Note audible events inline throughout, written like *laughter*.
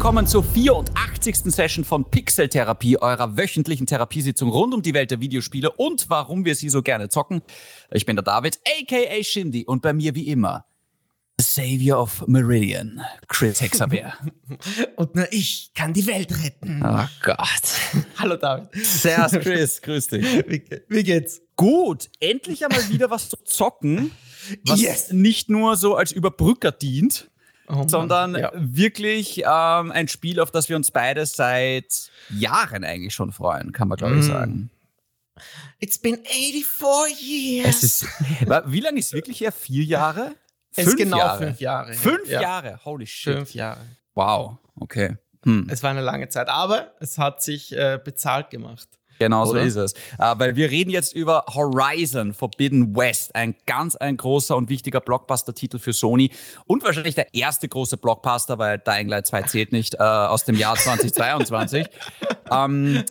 willkommen zur 84. Session von Pixel Therapie, eurer wöchentlichen Therapiesitzung rund um die Welt der Videospiele und warum wir sie so gerne zocken. Ich bin der David, aka Shindy, und bei mir wie immer The Savior of Meridian, Chris Hexabeer. *laughs* und nur ich kann die Welt retten. Oh Gott. *laughs* Hallo David. Servus Chris, grüß dich. Wie, wie geht's? Gut, endlich einmal wieder was zu zocken, was yes. nicht nur so als Überbrücker dient, Oh sondern ja. wirklich ähm, ein Spiel, auf das wir uns beide seit Jahren eigentlich schon freuen, kann man glaube ich mm. sagen. It's been 84 years. Ist, wie lange ist es wirklich her? Vier Jahre? *laughs* Es fünf genau Jahre. fünf Jahre. Fünf ja. Jahre, holy shit. Fünf Jahre. Wow, okay. Hm. Es war eine lange Zeit, aber es hat sich äh, bezahlt gemacht. Genau so ist es. Äh, weil wir reden jetzt über Horizon Forbidden West, ein ganz ein großer und wichtiger Blockbuster-Titel für Sony und wahrscheinlich der erste große Blockbuster, weil Dying Light 2 zählt nicht, äh, aus dem Jahr *laughs* 2022. ähm, äh,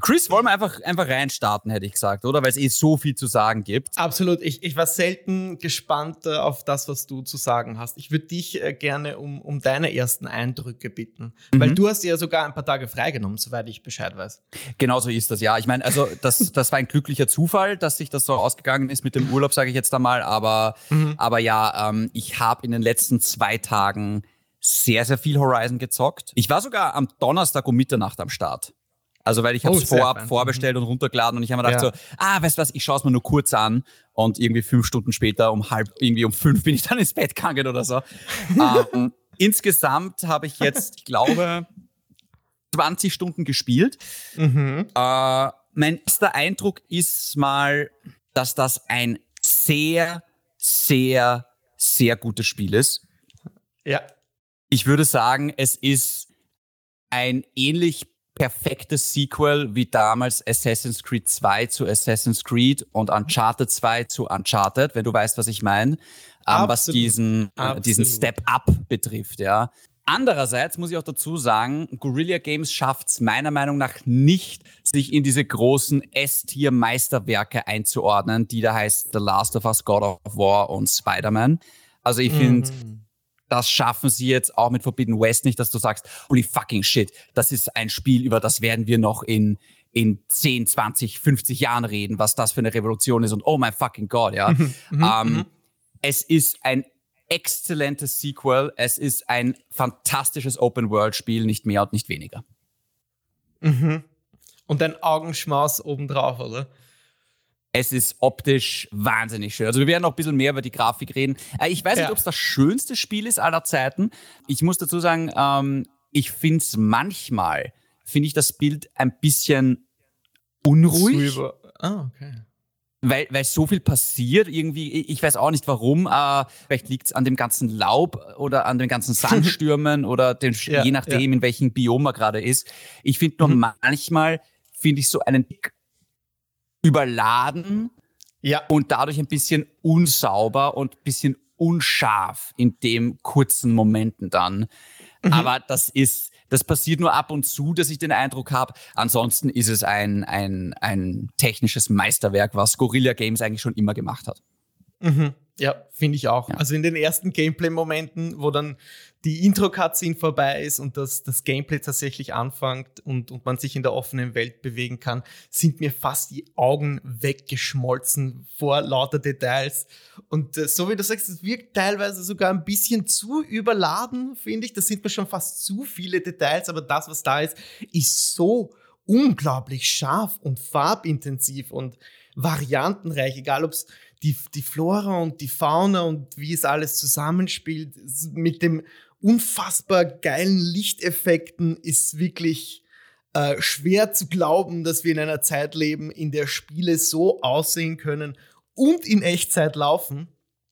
Chris, wollen wir einfach, einfach reinstarten, hätte ich gesagt, oder? Weil es eh so viel zu sagen gibt. Absolut. Ich, ich war selten gespannt äh, auf das, was du zu sagen hast. Ich würde dich äh, gerne um, um deine ersten Eindrücke bitten. Mhm. Weil du hast ja sogar ein paar Tage freigenommen, soweit ich Bescheid weiß. Genau so ist das, ja. Ich meine, also das, das war ein glücklicher Zufall, dass sich das so ausgegangen ist mit dem Urlaub, sage ich jetzt einmal. Aber, mhm. aber ja, ähm, ich habe in den letzten zwei Tagen sehr, sehr viel Horizon gezockt. Ich war sogar am Donnerstag um Mitternacht am Start. Also weil ich habe es oh, vorab fein. vorbestellt und runtergeladen und ich habe mir gedacht ja. so, ah, weißt du was, ich schaue es mir nur kurz an und irgendwie fünf Stunden später um halb, irgendwie um fünf bin ich dann ins Bett gegangen oder so. *laughs* ähm, insgesamt habe ich jetzt, ich glaube, 20 Stunden gespielt. Mhm. Äh, mein erster Eindruck ist mal, dass das ein sehr, sehr, sehr gutes Spiel ist. Ja. Ich würde sagen, es ist ein ähnlich perfektes Sequel wie damals Assassin's Creed 2 zu Assassin's Creed und Uncharted 2 zu Uncharted, wenn du weißt, was ich meine, ähm, was diesen, äh, diesen Step-Up betrifft, ja. Andererseits muss ich auch dazu sagen, Guerrilla Games schafft es meiner Meinung nach nicht, sich in diese großen S-Tier-Meisterwerke einzuordnen, die da heißt The Last of Us, God of War und Spider-Man. Also ich finde, mhm das schaffen sie jetzt auch mit Forbidden West nicht, dass du sagst, holy fucking shit, das ist ein Spiel, über das werden wir noch in, in 10, 20, 50 Jahren reden, was das für eine Revolution ist und oh my fucking God, ja. Mhm, mhm, ähm, mhm. es ist ein exzellentes Sequel, es ist ein fantastisches Open-World-Spiel, nicht mehr und nicht weniger. Mhm. Und ein Augenschmaus obendrauf, oder? Es ist optisch wahnsinnig schön. Also wir werden noch ein bisschen mehr über die Grafik reden. Äh, ich weiß ja. nicht, ob es das schönste Spiel ist aller Zeiten. Ich muss dazu sagen, ähm, ich finde es manchmal, finde ich das Bild ein bisschen unruhig. Ah, okay. Weil, weil so viel passiert irgendwie, ich weiß auch nicht warum, äh, vielleicht liegt es an dem ganzen Laub oder an den ganzen *laughs* Sandstürmen oder den, ja, je nachdem, ja. in welchem Biom man gerade ist. Ich finde nur mhm. manchmal, finde ich so einen überladen ja. und dadurch ein bisschen unsauber und ein bisschen unscharf in dem kurzen Momenten dann. Mhm. Aber das ist, das passiert nur ab und zu, dass ich den Eindruck habe. Ansonsten ist es ein, ein, ein technisches Meisterwerk, was Gorilla Games eigentlich schon immer gemacht hat. Mhm. Ja, finde ich auch. Ja. Also in den ersten Gameplay-Momenten, wo dann die Intro-Cutscene vorbei ist und das, das Gameplay tatsächlich anfängt und, und man sich in der offenen Welt bewegen kann, sind mir fast die Augen weggeschmolzen vor lauter Details. Und äh, so wie du sagst, es wirkt teilweise sogar ein bisschen zu überladen, finde ich. Das sind mir schon fast zu viele Details, aber das, was da ist, ist so unglaublich scharf und farbintensiv und variantenreich, egal ob es die, die Flora und die Fauna und wie es alles zusammenspielt mit dem unfassbar geilen Lichteffekten ist wirklich äh, schwer zu glauben, dass wir in einer Zeit leben, in der Spiele so aussehen können und in Echtzeit laufen.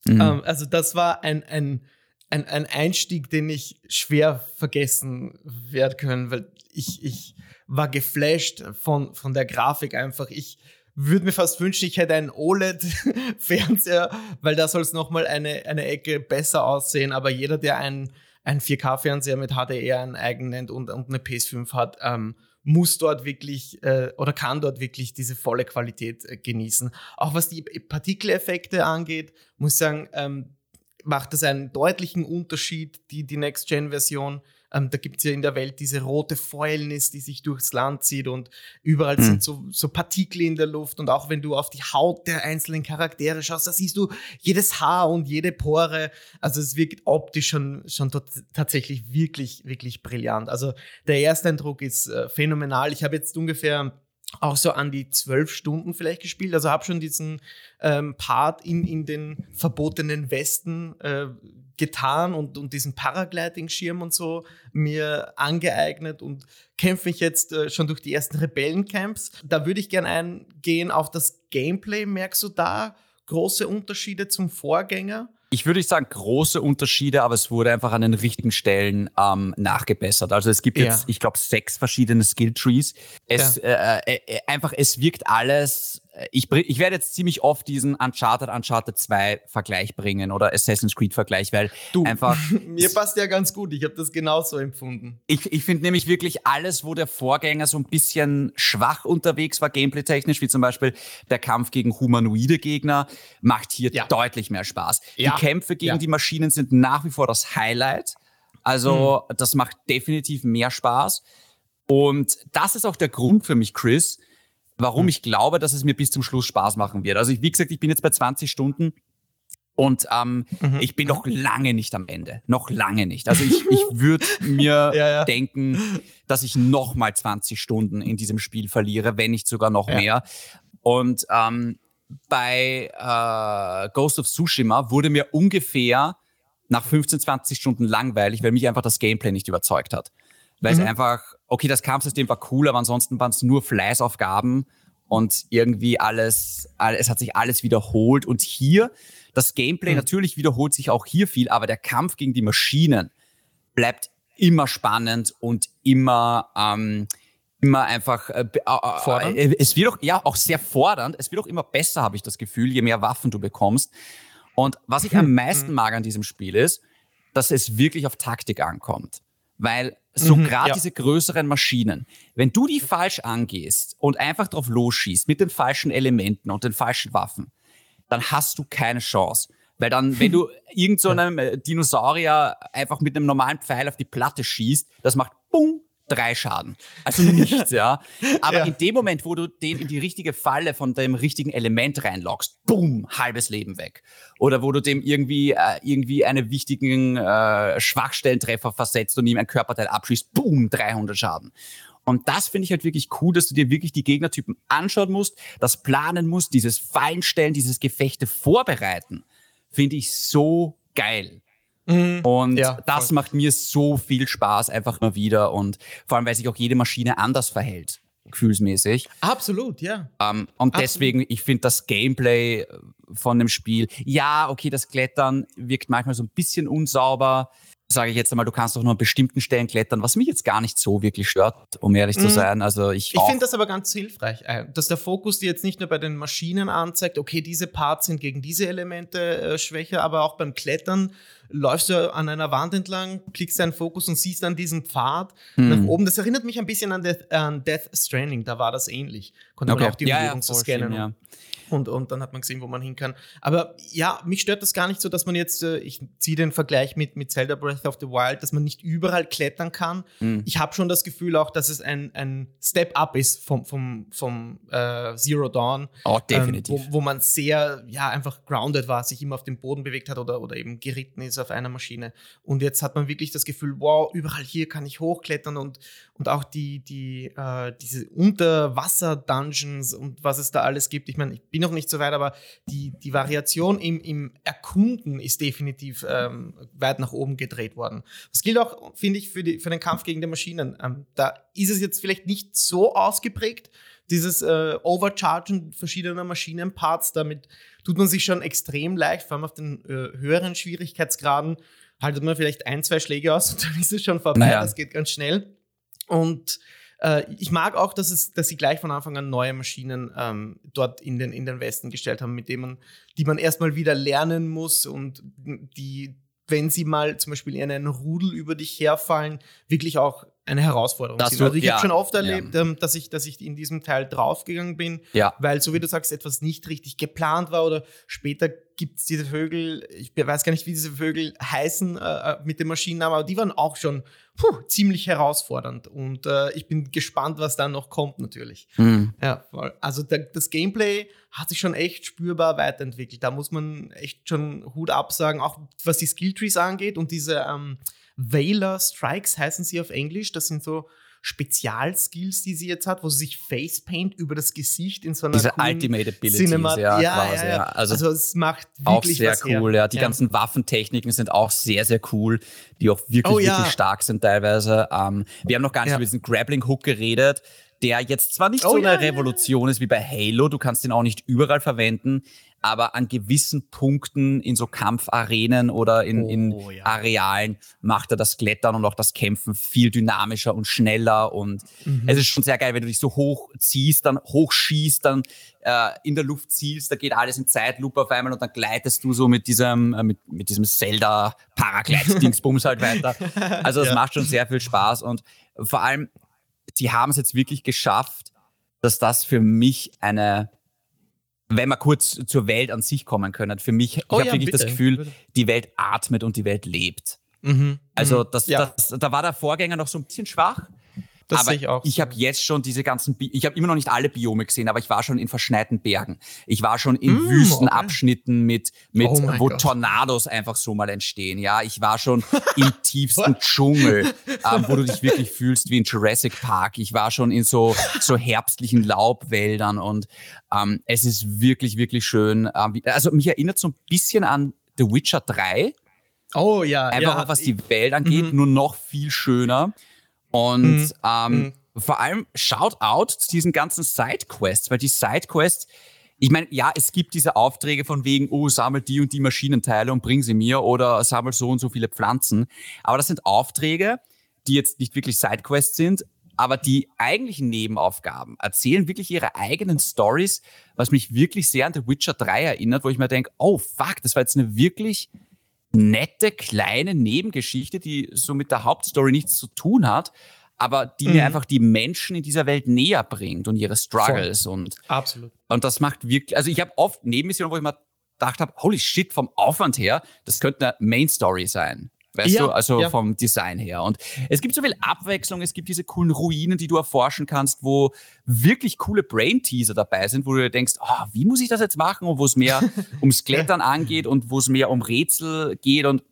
Mhm. Ähm, also das war ein, ein, ein, ein Einstieg, den ich schwer vergessen werden können, weil ich, ich war geflasht von, von der Grafik einfach. Ich, würde mir fast wünschen, ich hätte einen OLED-Fernseher, weil da soll es nochmal eine, eine Ecke besser aussehen. Aber jeder, der einen, einen 4K-Fernseher mit HDR einen eigenen und, und eine PS5 hat, ähm, muss dort wirklich äh, oder kann dort wirklich diese volle Qualität äh, genießen. Auch was die Partikeleffekte angeht, muss ich sagen, ähm, macht das einen deutlichen Unterschied, die, die Next-Gen-Version. Ähm, da gibt es ja in der Welt diese rote Fäulnis, die sich durchs Land zieht und überall mhm. sind so, so Partikel in der Luft. Und auch wenn du auf die Haut der einzelnen Charaktere schaust, da siehst du jedes Haar und jede Pore. Also es wirkt optisch schon, schon tatsächlich wirklich, wirklich brillant. Also der Ersteindruck ist äh, phänomenal. Ich habe jetzt ungefähr auch so an die zwölf Stunden vielleicht gespielt. Also habe schon diesen ähm, Part in, in den verbotenen Westen äh, getan und, und diesen Paragliding-Schirm und so mir angeeignet und kämpfe mich jetzt äh, schon durch die ersten Rebellencamps. Da würde ich gerne eingehen auf das Gameplay. Merkst du da große Unterschiede zum Vorgänger? Ich würde nicht sagen große Unterschiede, aber es wurde einfach an den richtigen Stellen ähm, nachgebessert. Also es gibt jetzt, ja. ich glaube, sechs verschiedene Skill-Trees. Es ja. äh, äh, äh einfach, es wirkt alles ich, ich werde jetzt ziemlich oft diesen Uncharted, Uncharted 2 Vergleich bringen oder Assassin's Creed Vergleich, weil du, einfach. *laughs* mir passt ja ganz gut. Ich habe das genauso empfunden. Ich, ich finde nämlich wirklich alles, wo der Vorgänger so ein bisschen schwach unterwegs war, gameplay-technisch, wie zum Beispiel der Kampf gegen humanoide Gegner, macht hier ja. deutlich mehr Spaß. Ja. Die Kämpfe gegen ja. die Maschinen sind nach wie vor das Highlight. Also, mhm. das macht definitiv mehr Spaß. Und das ist auch der Grund für mich, Chris, warum hm. ich glaube, dass es mir bis zum Schluss Spaß machen wird. Also ich, wie gesagt, ich bin jetzt bei 20 Stunden und ähm, mhm. ich bin noch lange nicht am Ende. Noch lange nicht. Also ich, ich *laughs* würde mir ja, ja. denken, dass ich noch mal 20 Stunden in diesem Spiel verliere, wenn nicht sogar noch ja. mehr. Und ähm, bei äh, Ghost of Tsushima wurde mir ungefähr nach 15, 20 Stunden langweilig, weil mich einfach das Gameplay nicht überzeugt hat weil mhm. es einfach, okay, das Kampfsystem war cool, aber ansonsten waren es nur Fleißaufgaben und irgendwie alles, es hat sich alles wiederholt. Und hier, das Gameplay mhm. natürlich wiederholt sich auch hier viel, aber der Kampf gegen die Maschinen bleibt immer spannend und immer, ähm, immer einfach äh, äh, es wird auch ja auch sehr fordernd. Es wird auch immer besser, habe ich das Gefühl, je mehr Waffen du bekommst. Und was ich am mhm. meisten mag an diesem Spiel ist, dass es wirklich auf Taktik ankommt. Weil so mhm, gerade ja. diese größeren Maschinen, wenn du die falsch angehst und einfach drauf losschießt mit den falschen Elementen und den falschen Waffen, dann hast du keine Chance. Weil dann, wenn du *laughs* irgend so einem äh, Dinosaurier einfach mit einem normalen Pfeil auf die Platte schießt, das macht Bung, drei Schaden. Also *laughs* nichts, ja. Aber ja. in dem Moment, wo du den in die richtige Falle von dem richtigen Element reinlockst, boom, halbes Leben weg. Oder wo du dem irgendwie, äh, irgendwie einen wichtigen äh, Schwachstellentreffer versetzt und ihm ein Körperteil abschießt, boom, 300 Schaden. Und das finde ich halt wirklich cool, dass du dir wirklich die Gegnertypen anschauen musst, das planen musst, dieses Fallenstellen, dieses Gefechte vorbereiten. Finde ich so geil. Mhm. Und ja, das voll. macht mir so viel Spaß einfach mal wieder und vor allem, weil sich auch jede Maschine anders verhält, gefühlsmäßig. Absolut, ja. Ähm, und Absolut. deswegen, ich finde das Gameplay von dem Spiel, ja, okay, das Klettern wirkt manchmal so ein bisschen unsauber sage ich jetzt einmal, du kannst doch nur an bestimmten Stellen klettern, was mich jetzt gar nicht so wirklich stört, um ehrlich zu mhm. sein. Also ich ich finde das aber ganz hilfreich, äh, dass der Fokus dir jetzt nicht nur bei den Maschinen anzeigt, okay, diese Parts sind gegen diese Elemente äh, schwächer, aber auch beim Klettern läufst du an einer Wand entlang, klickst deinen Fokus und siehst dann diesen Pfad mhm. nach oben. Das erinnert mich ein bisschen an Death, an Death Stranding, da war das ähnlich. Konnte okay. man auch die Umgebung ja, ja, so scannen. Ja. Und, und dann hat man gesehen, wo man hin kann. Aber ja, mich stört das gar nicht so, dass man jetzt, äh, ich ziehe den Vergleich mit, mit Zelda Breath of the Wild, dass man nicht überall klettern kann. Mhm. Ich habe schon das Gefühl auch, dass es ein, ein Step-up ist vom, vom, vom äh, Zero Dawn. Oh, definitiv. Ähm, wo, wo man sehr, ja, einfach grounded war, sich immer auf dem Boden bewegt hat oder, oder eben geritten ist auf einer Maschine. Und jetzt hat man wirklich das Gefühl, wow, überall hier kann ich hochklettern und, und auch die, die, äh, diese Unterwasser-Dungeons und was es da alles gibt. Ich meine, ich bin noch nicht so weit, aber die, die Variation im, im Erkunden ist definitiv ähm, weit nach oben gedreht worden. Das gilt auch, finde ich, für, die, für den Kampf gegen die Maschinen. Ähm, da ist es jetzt vielleicht nicht so ausgeprägt, dieses äh, Overchargen verschiedener Maschinenparts, damit tut man sich schon extrem leicht, vor allem auf den äh, höheren Schwierigkeitsgraden haltet man vielleicht ein, zwei Schläge aus *laughs* und dann ist es schon vorbei. Naja. Das geht ganz schnell. Und äh, ich mag auch, dass, es, dass sie gleich von Anfang an neue Maschinen ähm, dort in den, in den Westen gestellt haben, mit denen man, die man erstmal wieder lernen muss und die, wenn sie mal zum Beispiel in einen Rudel über dich herfallen, wirklich auch eine Herausforderung Das sind. Also ich ja, habe schon oft erlebt, ja. ähm, dass, ich, dass ich in diesem Teil draufgegangen bin, Ja. weil, so wie du sagst, etwas nicht richtig geplant war oder später gibt es diese Vögel, ich weiß gar nicht, wie diese Vögel heißen äh, äh, mit dem Maschinennamen, aber die waren auch schon puh, ziemlich herausfordernd und äh, ich bin gespannt, was dann noch kommt natürlich. Mhm. Ja, also der, das Gameplay hat sich schon echt spürbar weiterentwickelt. Da muss man echt schon Hut absagen, auch was die Skilltrees angeht und diese ähm, Veiler Strikes heißen sie auf Englisch. Das sind so Spezialskills, die sie jetzt hat, wo sie sich Facepaint über das Gesicht in so einer Diese Ultimate Abilities, Cinemat ja, ja, quasi, ja, ja. ja. Also, Also, es macht auch wirklich sehr was cool, her. ja. Die ganzen Waffentechniken sind auch sehr, sehr cool, die auch wirklich, Oh, ja. wirklich stark sind teilweise. Ähm, wir haben noch gar nicht Ja. über diesen Grappling Hook geredet, der jetzt zwar nicht Oh, so ja, eine ja, Revolution ist wie bei Halo, du kannst ihn auch nicht überall verwenden, aber an gewissen Punkten in so Kampfarenen oder in, in Oh, ja. Arealen macht er das Klettern und auch das Kämpfen viel dynamischer und schneller und Mhm. es ist schon sehr geil, wenn du dich so hoch ziehst, dann hochschießt, dann äh, in der Luft zielst, da geht alles in Zeitlupe auf einmal und dann gleitest du so mit diesem, äh, mit, mit diesem Zelda Paraglide-Dingsbums halt weiter. *laughs* Also das Ja. macht schon sehr viel Spaß und vor allem, sie haben es jetzt wirklich geschafft, dass das für mich eine, wenn wir kurz zur Welt an sich kommen können, für mich, ich Oh habe ja, wirklich das bitte, Gefühl, bitte. die Welt atmet und die Welt lebt. Mhm. Also Mhm. das, ja, das, da war der Vorgänger noch so ein bisschen schwach. Das aber sehe ich auch. ich so. habe jetzt schon diese ganzen, Bi ich habe immer noch nicht alle Biome gesehen, aber ich war schon in verschneiten Bergen. Ich war schon in Mm, Wüstenabschnitten mit, mit Oh wo Gott. Tornados einfach so mal entstehen. Ja, ich war schon im *laughs* tiefsten Dschungel, ähm, wo du dich wirklich fühlst wie in Jurassic Park. Ich war schon in so, so herbstlichen Laubwäldern und ähm, es ist wirklich, wirklich schön. Ähm, also mich erinnert so ein bisschen an The Witcher 3. oh ja, Einfach ja, auch was die Welt angeht, Mhm. nur noch viel schöner. Und Mhm. ähm, Mhm. vor allem Shout out zu diesen ganzen Sidequests, weil die Sidequests, ich meine, ja, es gibt diese Aufträge von wegen, oh, sammel die und die Maschinenteile und bring sie mir oder sammel so und so viele Pflanzen. Aber das sind Aufträge, die jetzt nicht wirklich Sidequests sind, aber die eigentlichen Nebenaufgaben erzählen wirklich ihre eigenen Stories, was mich wirklich sehr an The Witcher 3 erinnert, wo ich mir denke, oh fuck, das war jetzt eine wirklich nette kleine Nebengeschichte, die so mit der Hauptstory nichts zu tun hat, aber die Mhm. mir einfach die Menschen in dieser Welt näher bringt und ihre Struggles und absolut. und das macht wirklich, also ich habe oft Nebenmissionen, wo ich mir gedacht habe, holy shit, vom Aufwand her, das könnte eine Main Story sein. Weißt Ja, du, also ja. vom Design her. Und es gibt so viel Abwechslung, es gibt diese coolen Ruinen, die du erforschen kannst, wo wirklich coole Brain-Teaser dabei sind, wo du dir denkst, ah, wie muss ich das jetzt machen? Und wo es mehr *laughs* ums Klettern angeht und wo es mehr um Rätsel geht. Und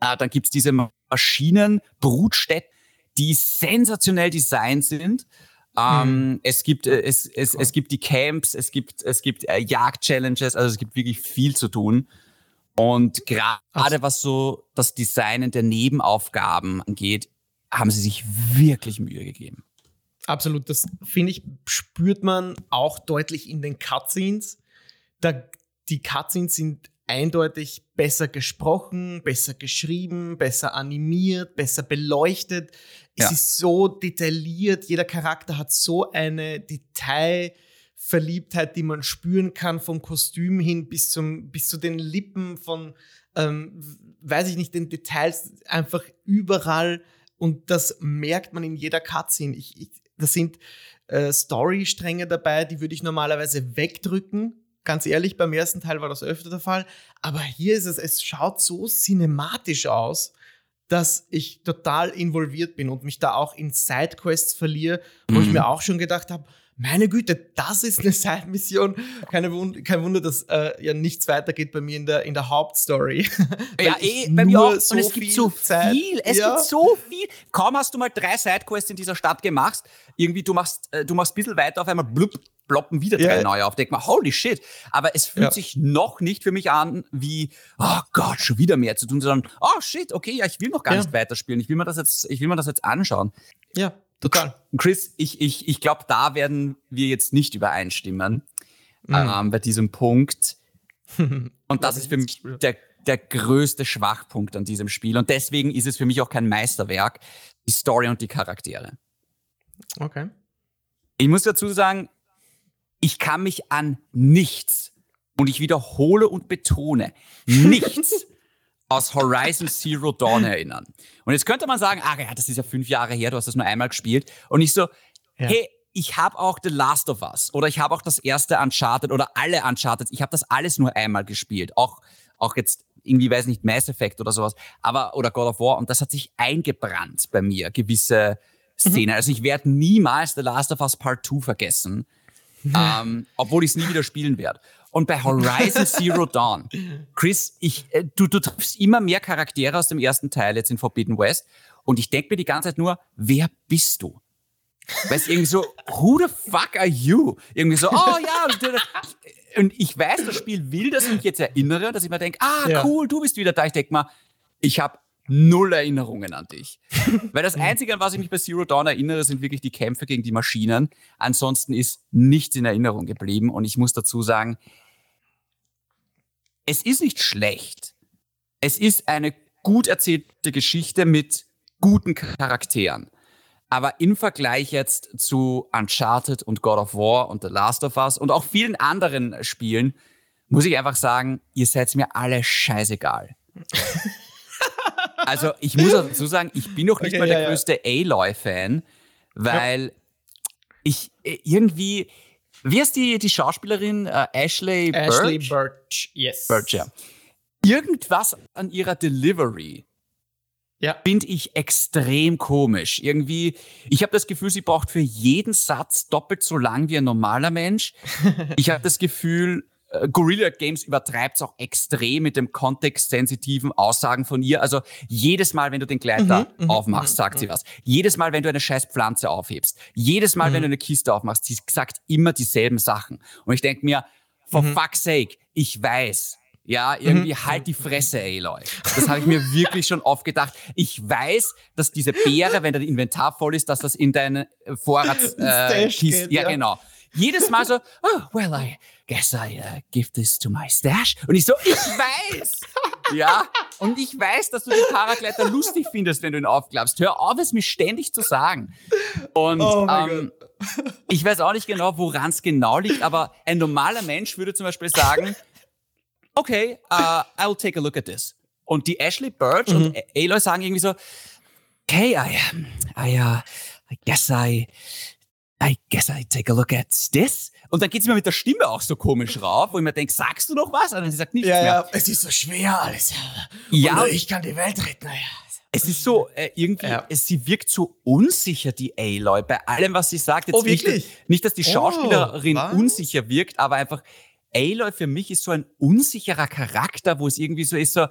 äh, dann gibt's diese Maschinen, Brutstätten, die sensationell designt sind. Ähm, es gibt äh, es, es, es gibt die Camps, es gibt es gibt äh, Jagd-Challenges, also es gibt wirklich viel zu tun. Und gerade was so das Designen der Nebenaufgaben angeht, haben sie sich wirklich Mühe gegeben. Absolut, das finde ich, spürt man auch deutlich in den Cutscenes. Da, die Cutscenes sind eindeutig besser gesprochen, besser geschrieben, besser animiert, besser beleuchtet. Es Ja. ist so detailliert, jeder Charakter hat so eine Detailverliebtheit, die man spüren kann, vom Kostüm hin bis, zum, bis zu den Lippen, von, ähm, weiß ich nicht, den Details, einfach überall. Und das merkt man in jeder Cutscene. Ich, ich, das sind äh, Storystränge dabei, die würde ich normalerweise wegdrücken. Ganz ehrlich, beim ersten Teil war das öfter der Fall. Aber hier ist es, es schaut so cinematisch aus, dass ich total involviert bin und mich da auch in Sidequests verliere, wo ich Mhm. mir auch schon gedacht habe, meine Güte, das ist eine *laughs* Side-Mission. Keine Wund kein Wunder, dass äh, ja nichts weitergeht bei mir in der, in der Hauptstory. *laughs* Ja, eh, bei mir auch. und es gibt so Zeit- viel. Es Ja. gibt so viel. Kaum hast du mal drei Sidequests in dieser Stadt gemacht. Irgendwie, du machst, äh, du machst ein bisschen weiter, auf einmal blub, ploppen wieder drei Ja. neue auf. Denk mal, holy shit. Aber es fühlt Ja. sich noch nicht für mich an wie, oh Gott, schon wieder mehr zu tun, sondern, oh shit, okay, ja, ich will noch gar Ja. nicht weiterspielen. Ich will mir das jetzt, ich will mir das jetzt anschauen. Ja, total. Chris, ich, ich, ich glaube, da werden wir jetzt nicht übereinstimmen Mhm. ähm, bei diesem Punkt. *laughs* Und das ist für mich der, der größte Schwachpunkt an diesem Spiel. Und deswegen ist es für mich auch kein Meisterwerk, die Story und die Charaktere. Okay. Ich muss dazu sagen, ich kann mich an nichts, und ich wiederhole und betone, *laughs* nichts aus Horizon Zero Dawn erinnern. Und jetzt könnte man sagen, ah ja, das ist ja fünf Jahre her, du hast das nur einmal gespielt. Und ich so, ja. hey, ich habe auch The Last of Us oder ich habe auch das erste Uncharted oder alle Uncharted. Ich habe das alles nur einmal gespielt. Auch, auch jetzt irgendwie, weiß nicht, Mass Effect oder sowas. Aber, oder God of War. Und das hat sich eingebrannt bei mir, gewisse Szenen. Mhm. Also ich werde niemals The Last of Us Part 2 vergessen. Mhm. *laughs* Ähm, obwohl ich es nie wieder spielen werde. Und bei Horizon Zero Dawn, Chris, ich, äh, du, du triffst immer mehr Charaktere aus dem ersten Teil jetzt in Forbidden West. Und ich denke mir die ganze Zeit nur, wer bist du? Weil es irgendwie so, who the fuck are you? Irgendwie so, oh ja. Und ich weiß, das Spiel will, dass ich mich jetzt erinnere, dass ich mir denke, ah, ja. cool, du bist wieder da. Ich denke mal, ich habe null Erinnerungen an dich. Weil das Einzige, an was ich mich bei Zero Dawn erinnere, sind wirklich die Kämpfe gegen die Maschinen. Ansonsten ist nichts in Erinnerung geblieben. Und ich muss dazu sagen, es ist nicht schlecht. Es ist eine gut erzählte Geschichte mit guten Charakteren. Aber im Vergleich jetzt zu Uncharted und God of War und The Last of Us und auch vielen anderen Spielen, muss ich einfach sagen, ihr seid mir alle scheißegal. also ich muss dazu sagen, ich bin noch nicht okay, mal der ja, größte ja. Aloy-Fan, weil ja. ich äh, irgendwie, wie ist die, die Schauspielerin? Uh, Ashley Birch? Ashley Birch, yes. Birch, ja. Irgendwas an ihrer Delivery ja. finde ich extrem komisch. Irgendwie, ich habe das Gefühl, sie braucht für jeden Satz doppelt so lang wie ein normaler Mensch. *laughs* ich habe das Gefühl, äh, Gorilla Games übertreibt es auch extrem mit dem kontextsensitiven Aussagen von ihr. Also jedes Mal, wenn du den Gleiter mhm, mhm aufmachst, mhm, sagt sie mhm. was. Jedes Mal, wenn du eine scheiß Pflanze aufhebst. Jedes Mal, wenn du eine Kiste aufmachst, sie sagt immer dieselben Sachen. Und ich denke mir, for fuck's sake, ich weiß, ja, irgendwie mhm. halt die Fresse, Aloy. Das habe ich mir wirklich schon oft gedacht. Ich weiß, dass diese Beere, wenn dein Inventar voll ist, dass das in deine Vorrats *laughs* äh, Kiste, ja, ja, genau. Jedes Mal so, oh, well, I guess I uh, give this to my stash. Und ich so, ich weiß. ja, und ich weiß, dass du den Paragleiter lustig findest, wenn du ihn aufklappst. Hör auf, es mir ständig zu sagen. Und oh ähm, ich weiß auch nicht genau, woran es genau liegt, aber ein normaler Mensch würde zum Beispiel sagen, okay, uh, I'll take a look at this. Und die Ashley Birch mhm. und Aloy sagen irgendwie so, okay, I, I, uh, I guess I, I guess I take a look at this. Und dann geht sie mir mit der Stimme auch so komisch rauf, wo ich mir denke, sagst du noch was? Und sie sagt nichts ja, mehr. Ja, es ist so schwer alles. Ja. Und ich kann die Welt retten. Ja. Es ist so, äh, irgendwie, ja. es, sie wirkt so unsicher, die Aloy, bei allem, was sie sagt. Jetzt oh, wirklich? Nicht, nicht dass die oh, Schauspielerin oh, unsicher wirkt, aber einfach, Aloy für mich ist so ein unsicherer Charakter, wo es irgendwie so ist, so,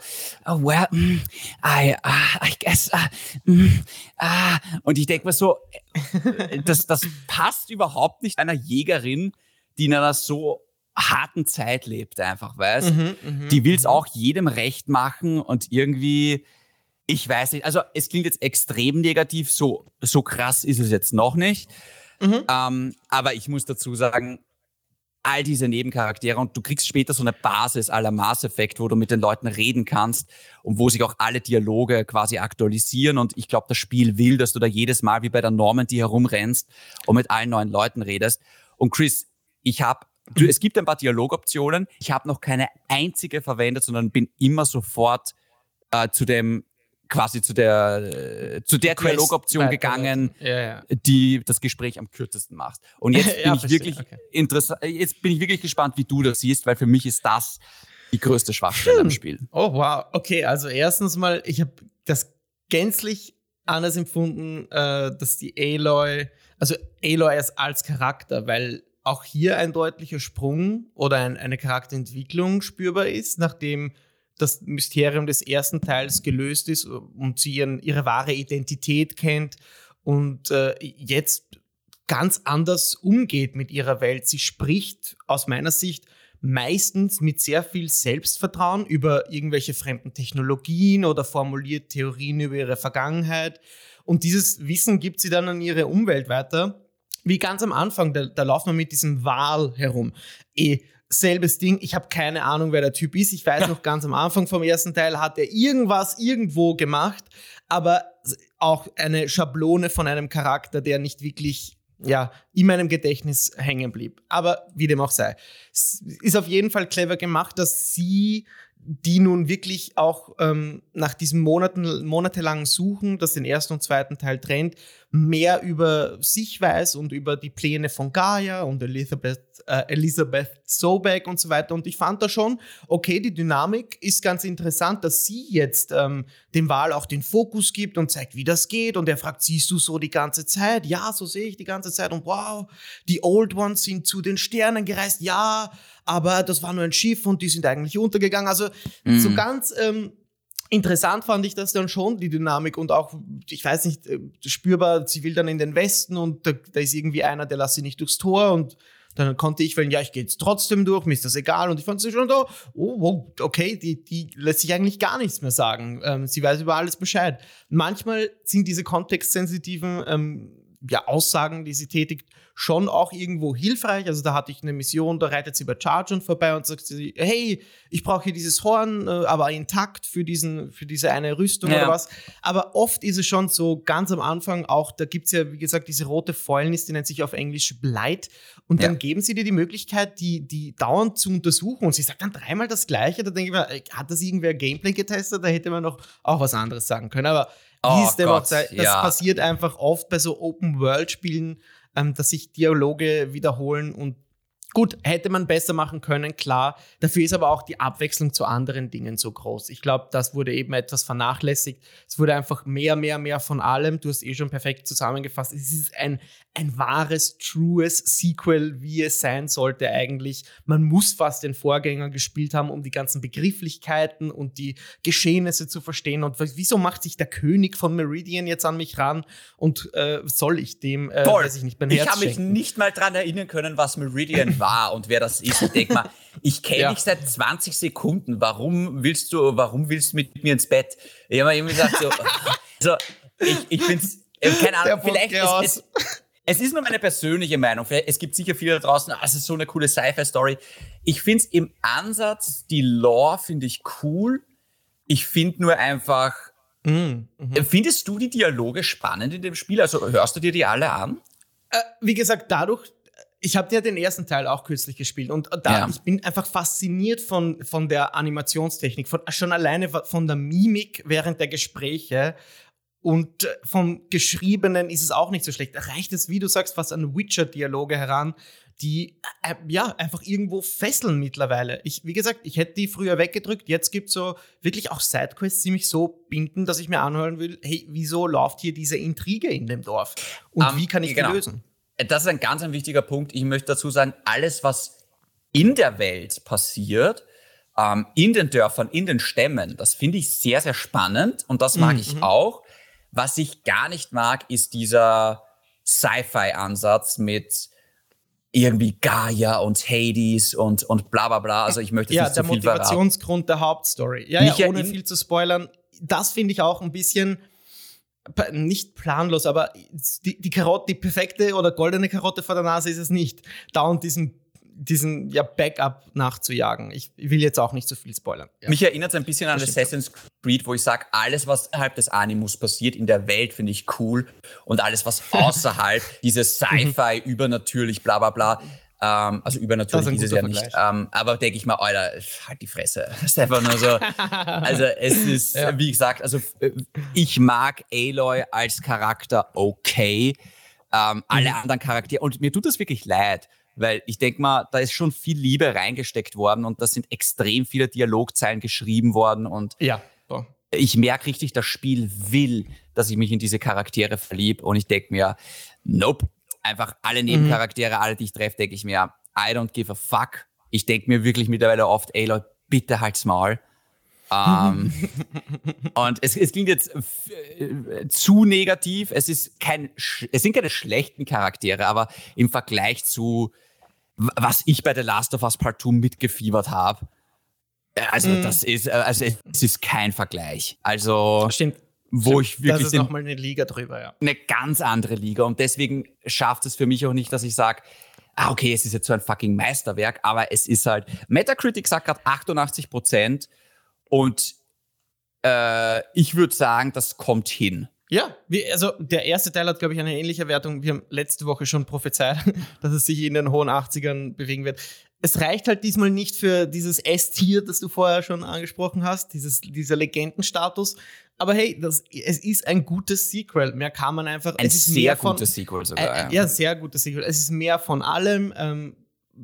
oh, well, mm, I, uh, I guess, uh, mm, uh. und ich denke mir so, äh, das, das passt überhaupt nicht einer Jägerin, die in einer so harten Zeit lebt, einfach, weißt? Mhm, mh, die will es mhm. auch jedem recht machen und irgendwie, ich weiß nicht, also es klingt jetzt extrem negativ, so, so krass ist es jetzt noch nicht. Mhm. Ähm, aber ich muss dazu sagen, all diese Nebencharaktere und du kriegst später so eine Basis aller Mass Effect, wo du mit den Leuten reden kannst und wo sich auch alle Dialoge quasi aktualisieren und ich glaube, das Spiel will, dass du da jedes Mal wie bei der Normandy herumrennst und mit allen neuen Leuten redest. Und Chris, ich habe es gibt ein paar Dialogoptionen. Ich habe noch keine einzige verwendet, sondern bin immer sofort äh, zu dem quasi zu der, äh, zu der Dialogoption gegangen, ja, ja. die das Gespräch am kürzesten macht. Und jetzt *laughs* bin ja, ich wirklich okay. interessant, jetzt bin ich wirklich gespannt, wie du das siehst, weil für mich ist das die größte Schwachstelle hm. im Spiel. Oh wow, okay, also erstens mal, ich habe das gänzlich anders empfunden, äh, dass die Aloy, also Aloy als, als Charakter, weil auch hier ein deutlicher Sprung oder ein, eine Charakterentwicklung spürbar ist, nachdem das Mysterium des ersten Teils gelöst ist und sie ihren, ihre wahre Identität kennt und äh, jetzt ganz anders umgeht mit ihrer Welt. Sie spricht aus meiner Sicht meistens mit sehr viel Selbstvertrauen über irgendwelche fremden Technologien oder formuliert Theorien über ihre Vergangenheit. Und dieses Wissen gibt sie dann an ihre Umwelt weiter. Wie ganz am Anfang, da, da laufen wir mit diesem Wal herum. Eh, selbes Ding. Ich habe keine Ahnung, wer der Typ ist. Ich weiß ja. noch ganz am Anfang vom ersten Teil hat er irgendwas irgendwo gemacht, aber auch eine Schablone von einem Charakter, der nicht wirklich ja, in meinem Gedächtnis hängen blieb. Aber wie dem auch sei. Es ist auf jeden Fall clever gemacht, dass sie die nun wirklich auch ähm, nach diesem Monaten, monatelangen Suchen, das den ersten und zweiten Teil trennt, mehr über sich weiß und über die Pläne von Gaia und Elizabeth, äh, Elizabeth Sobek und so weiter. Und ich fand da schon, okay, die Dynamik ist ganz interessant, dass sie jetzt ähm, dem Wahl auch den Fokus gibt und zeigt, wie das geht. Und er fragt, siehst du so die ganze Zeit? Ja, so sehe ich die ganze Zeit. Und wow, die Old Ones sind zu den Sternen gereist. Ja, aber das war nur ein Schiff und die sind eigentlich untergegangen. Also mhm. so ganz ähm, interessant fand ich das dann schon, die Dynamik und auch, ich weiß nicht, äh, spürbar, sie will dann in den Westen und da, da ist irgendwie einer, der lässt sie nicht durchs Tor und dann konnte ich wählen, ja, ich gehe jetzt trotzdem durch, mir ist das egal. Und ich fand sie schon so, oh, okay, die, die lässt sich eigentlich gar nichts mehr sagen. Ähm, sie weiß über alles Bescheid. Manchmal sind diese kontextsensitiven ähm, ja, Aussagen, die sie tätigt, schon auch irgendwo hilfreich. Also da hatte ich eine Mission, da reitet sie bei Chargent vorbei und sagt sie, hey, ich brauche hier dieses Horn, äh, aber intakt für, diesen, für diese eine Rüstung ja. oder was. Aber oft ist es schon so ganz am Anfang auch, da gibt es ja, wie gesagt, diese rote Fäulnis, die nennt sich auf Englisch Blight. Und dann ja. geben sie dir die Möglichkeit, die, die dauernd zu untersuchen. Und sie sagt dann dreimal das Gleiche. Da denke ich mir, äh, hat das irgendwer Gameplay getestet? Da hätte man noch auch was anderes sagen können. Aber es dem auch sei, das ja. passiert einfach oft bei so Open-World-Spielen, ähm, dass sich Dialoge wiederholen und Gut, hätte man besser machen können, klar. Dafür ist aber auch die Abwechslung zu anderen Dingen so groß. Ich glaube, das wurde eben etwas vernachlässigt. Es wurde einfach mehr, mehr, mehr von allem. Du hast eh schon perfekt zusammengefasst. Es ist ein, ein wahres, trues Sequel, wie es sein sollte eigentlich. Man muss fast den Vorgänger gespielt haben, um die ganzen Begrifflichkeiten und die Geschehnisse zu verstehen. Und wieso macht sich der König von Meridian jetzt an mich ran und äh, soll ich dem, äh, Voll. weiß ich nicht, mein Ich habe mich nicht mal dran erinnern können, was Meridian *laughs* war und wer das ist. Ich denke mal, ich kenne ja. dich seit 20 Sekunden. Warum willst du, warum willst du mit mir ins Bett? Ich habe mir irgendwie gesagt, so, *laughs* also, ich, ich finde es, äh, keine Ahnung, vielleicht ist es, es ist nur meine persönliche Meinung. Es gibt sicher viele da draußen, ah, es ist so eine coole Sci-Fi-Story. Ich finde es im Ansatz, die Lore finde ich cool. Ich finde nur einfach, mm, mhm. findest du die Dialoge spannend in dem Spiel? Also hörst du dir die alle an? Äh, wie gesagt, dadurch, ich habe ja den ersten Teil auch kürzlich gespielt und da, ja. ich bin einfach fasziniert von, von der Animationstechnik, von, schon alleine von der Mimik während der Gespräche und äh, vom Geschriebenen ist es auch nicht so schlecht. Da reicht es, wie du sagst, fast an Witcher-Dialoge heran, die äh, ja einfach irgendwo fesseln mittlerweile. Ich, wie gesagt, ich hätte die früher weggedrückt. Jetzt gibt es so wirklich auch Sidequests, die mich so binden, dass ich mir anhören will, hey, wieso läuft hier diese Intrige in dem Dorf? Und um, wie kann ich genau. die lösen? Das ist ein ganz ein wichtiger Punkt. Ich möchte dazu sagen, alles, was in der Welt passiert, ähm, in den Dörfern, in den Stämmen, das finde ich sehr, sehr spannend und das mag mhm. ich auch. Was ich gar nicht mag, ist dieser Sci-Fi-Ansatz mit irgendwie Gaia und Hades und, und bla bla bla. Also ich möchte ja, nicht zu viel Ja, der Motivationsgrund der Hauptstory. Ja, ja ohne viel zu spoilern. Das finde ich auch ein bisschen nicht planlos, aber die, die Karotte, die perfekte oder goldene Karotte vor der Nase ist es nicht. Dauernd diesen diesen ja, Backup nachzujagen. Ich, will jetzt auch nicht so viel spoilern. Ja. Mich erinnert es ein bisschen an Assassin's Creed, wo ich sage, alles, was innerhalb des Animus passiert in der Welt, finde ich cool. Und alles, was *laughs* außerhalb, dieses Sci-Fi, übernatürlich, bla bla bla. Ähm, also übernatürlich ist, ist es ja nicht. Ähm, aber denke ich mal, Alter, halt die Fresse. *laughs* Das ist einfach nur so. *laughs* Also es ist, ja. wie gesagt, also äh, ich mag Aloy als Charakter okay. Ähm, alle mhm. anderen Charaktere. Und mir tut das wirklich leid weil ich denke mal, da ist schon viel Liebe reingesteckt worden und da sind extrem viele Dialogzeilen geschrieben worden und ja. So. ich merke richtig, das Spiel will, dass ich mich in diese Charaktere verliebe und ich denke mir, nope, einfach alle Nebencharaktere, mhm. alle, die ich treffe, denke ich mir, I don't give a fuck. Ich denke mir wirklich mittlerweile oft, ey Leute, bitte halt's Maul. Ähm, *laughs* und es, es klingt jetzt äh, zu negativ. Es ist kein, es sind keine schlechten Charaktere, aber im Vergleich zu was ich bei The Last of Us Part 2 mitgefiebert habe, äh, also mm. das ist, äh, also es ist kein Vergleich. Also Stimmt. wo Stimmt. ich wirklich das ist nochmal eine Liga drüber, ja. Eine ganz andere Liga und deswegen schafft es für mich auch nicht, dass ich sage, ah okay, es ist jetzt so ein fucking Meisterwerk, aber es ist halt Metacritic sagt gerade 88 Prozent und äh, ich würde sagen, das kommt hin. Ja, wie, also der erste Teil hat, glaube ich, eine ähnliche Wertung. Wir haben letzte Woche schon prophezeit, *laughs* dass es sich in den hohen 80ern bewegen wird. es reicht halt diesmal nicht für dieses S-Tier, das du vorher schon angesprochen hast, dieses, dieser Legendenstatus. Aber hey, das, es ist ein gutes Sequel. Mehr kann man einfach. Ein es ist sehr mehr von, gutes Sequel sogar. Äh, ja, sehr gutes Sequel. Es ist mehr von allem. Ähm,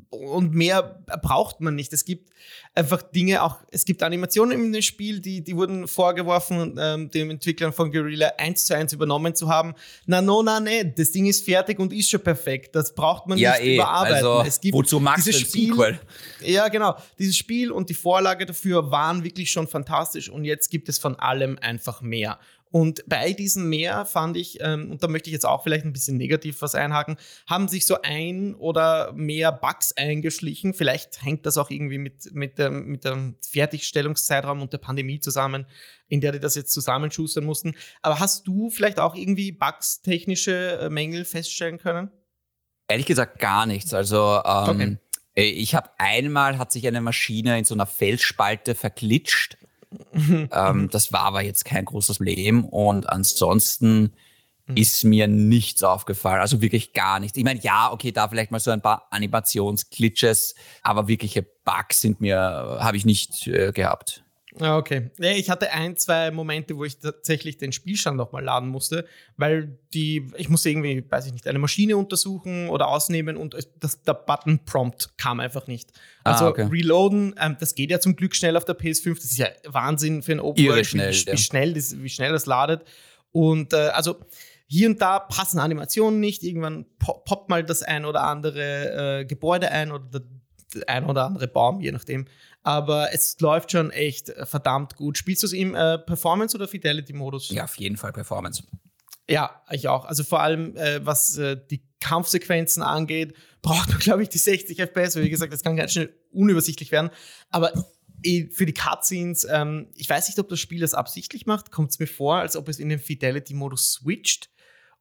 und mehr braucht man nicht. Es gibt einfach Dinge, auch es gibt Animationen in dem Spiel, die, die wurden vorgeworfen, ähm, dem Entwicklern von Guerrilla eins zu eins übernommen zu haben. Na, no, na, ne, das Ding ist fertig und ist schon perfekt. Das braucht man ja, nicht eh. überarbeiten. Also, es gibt wozu machst du ein Spiel, Sequel? Ja, genau. Dieses Spiel und die Vorlage dafür waren wirklich schon fantastisch und jetzt gibt es von allem einfach mehr. Und bei diesem Mehr fand ich, ähm, und da möchte ich jetzt auch vielleicht ein bisschen negativ was einhaken, haben sich so ein oder mehr Bugs eingeschlichen. Vielleicht hängt das auch irgendwie mit, mit, dem, mit dem Fertigstellungszeitraum und der Pandemie zusammen, in der die das jetzt zusammenschustern mussten. Aber hast du vielleicht auch irgendwie Bugs, technische äh, Mängel feststellen können? Ehrlich gesagt gar nichts. Also ähm, okay. Äh, ich habe einmal hat sich eine Maschine in so einer Felsspalte verglitscht *laughs* ähm, das war aber jetzt kein großes Problem und ansonsten mhm. ist mir nichts aufgefallen, also wirklich gar nichts. Ich meine, ja, okay, da vielleicht mal so ein paar Animationsglitches, aber wirkliche Bugs sind mir, habe ich nicht äh, gehabt. Ah, okay. Ich hatte ein, zwei Momente, wo ich tatsächlich den Spielstand nochmal laden musste, weil die, ich musste irgendwie, weiß ich nicht, eine Maschine untersuchen oder ausnehmen und das, der Button Prompt kam einfach nicht. Ah, also ah, okay. Reloaden, ähm, das geht ja zum Glück schnell auf der PS5, das ist ja Wahnsinn für ein Open World, schnell, wie, ja. wie, schnell das, wie schnell das ladet. Und äh, also hier und da passen Animationen nicht, irgendwann poppt mal das ein oder andere äh, Gebäude ein oder der ein oder andere Baum, je nachdem aber es läuft schon echt äh, verdammt gut. Spielst du es im äh, Performance- oder Fidelity-Modus? Ja, auf jeden Fall Performance. Ja, ich auch. Also vor allem, äh, was äh, die Kampfsequenzen angeht, braucht man, *laughs* glaube ich, die 60 FPS. Wie gesagt, das kann ganz schnell unübersichtlich werden. Aber äh, für die Cutscenes, ähm, ich weiß nicht, ob das Spiel das absichtlich macht, kommt es mir vor, als ob es in den Fidelity-Modus switcht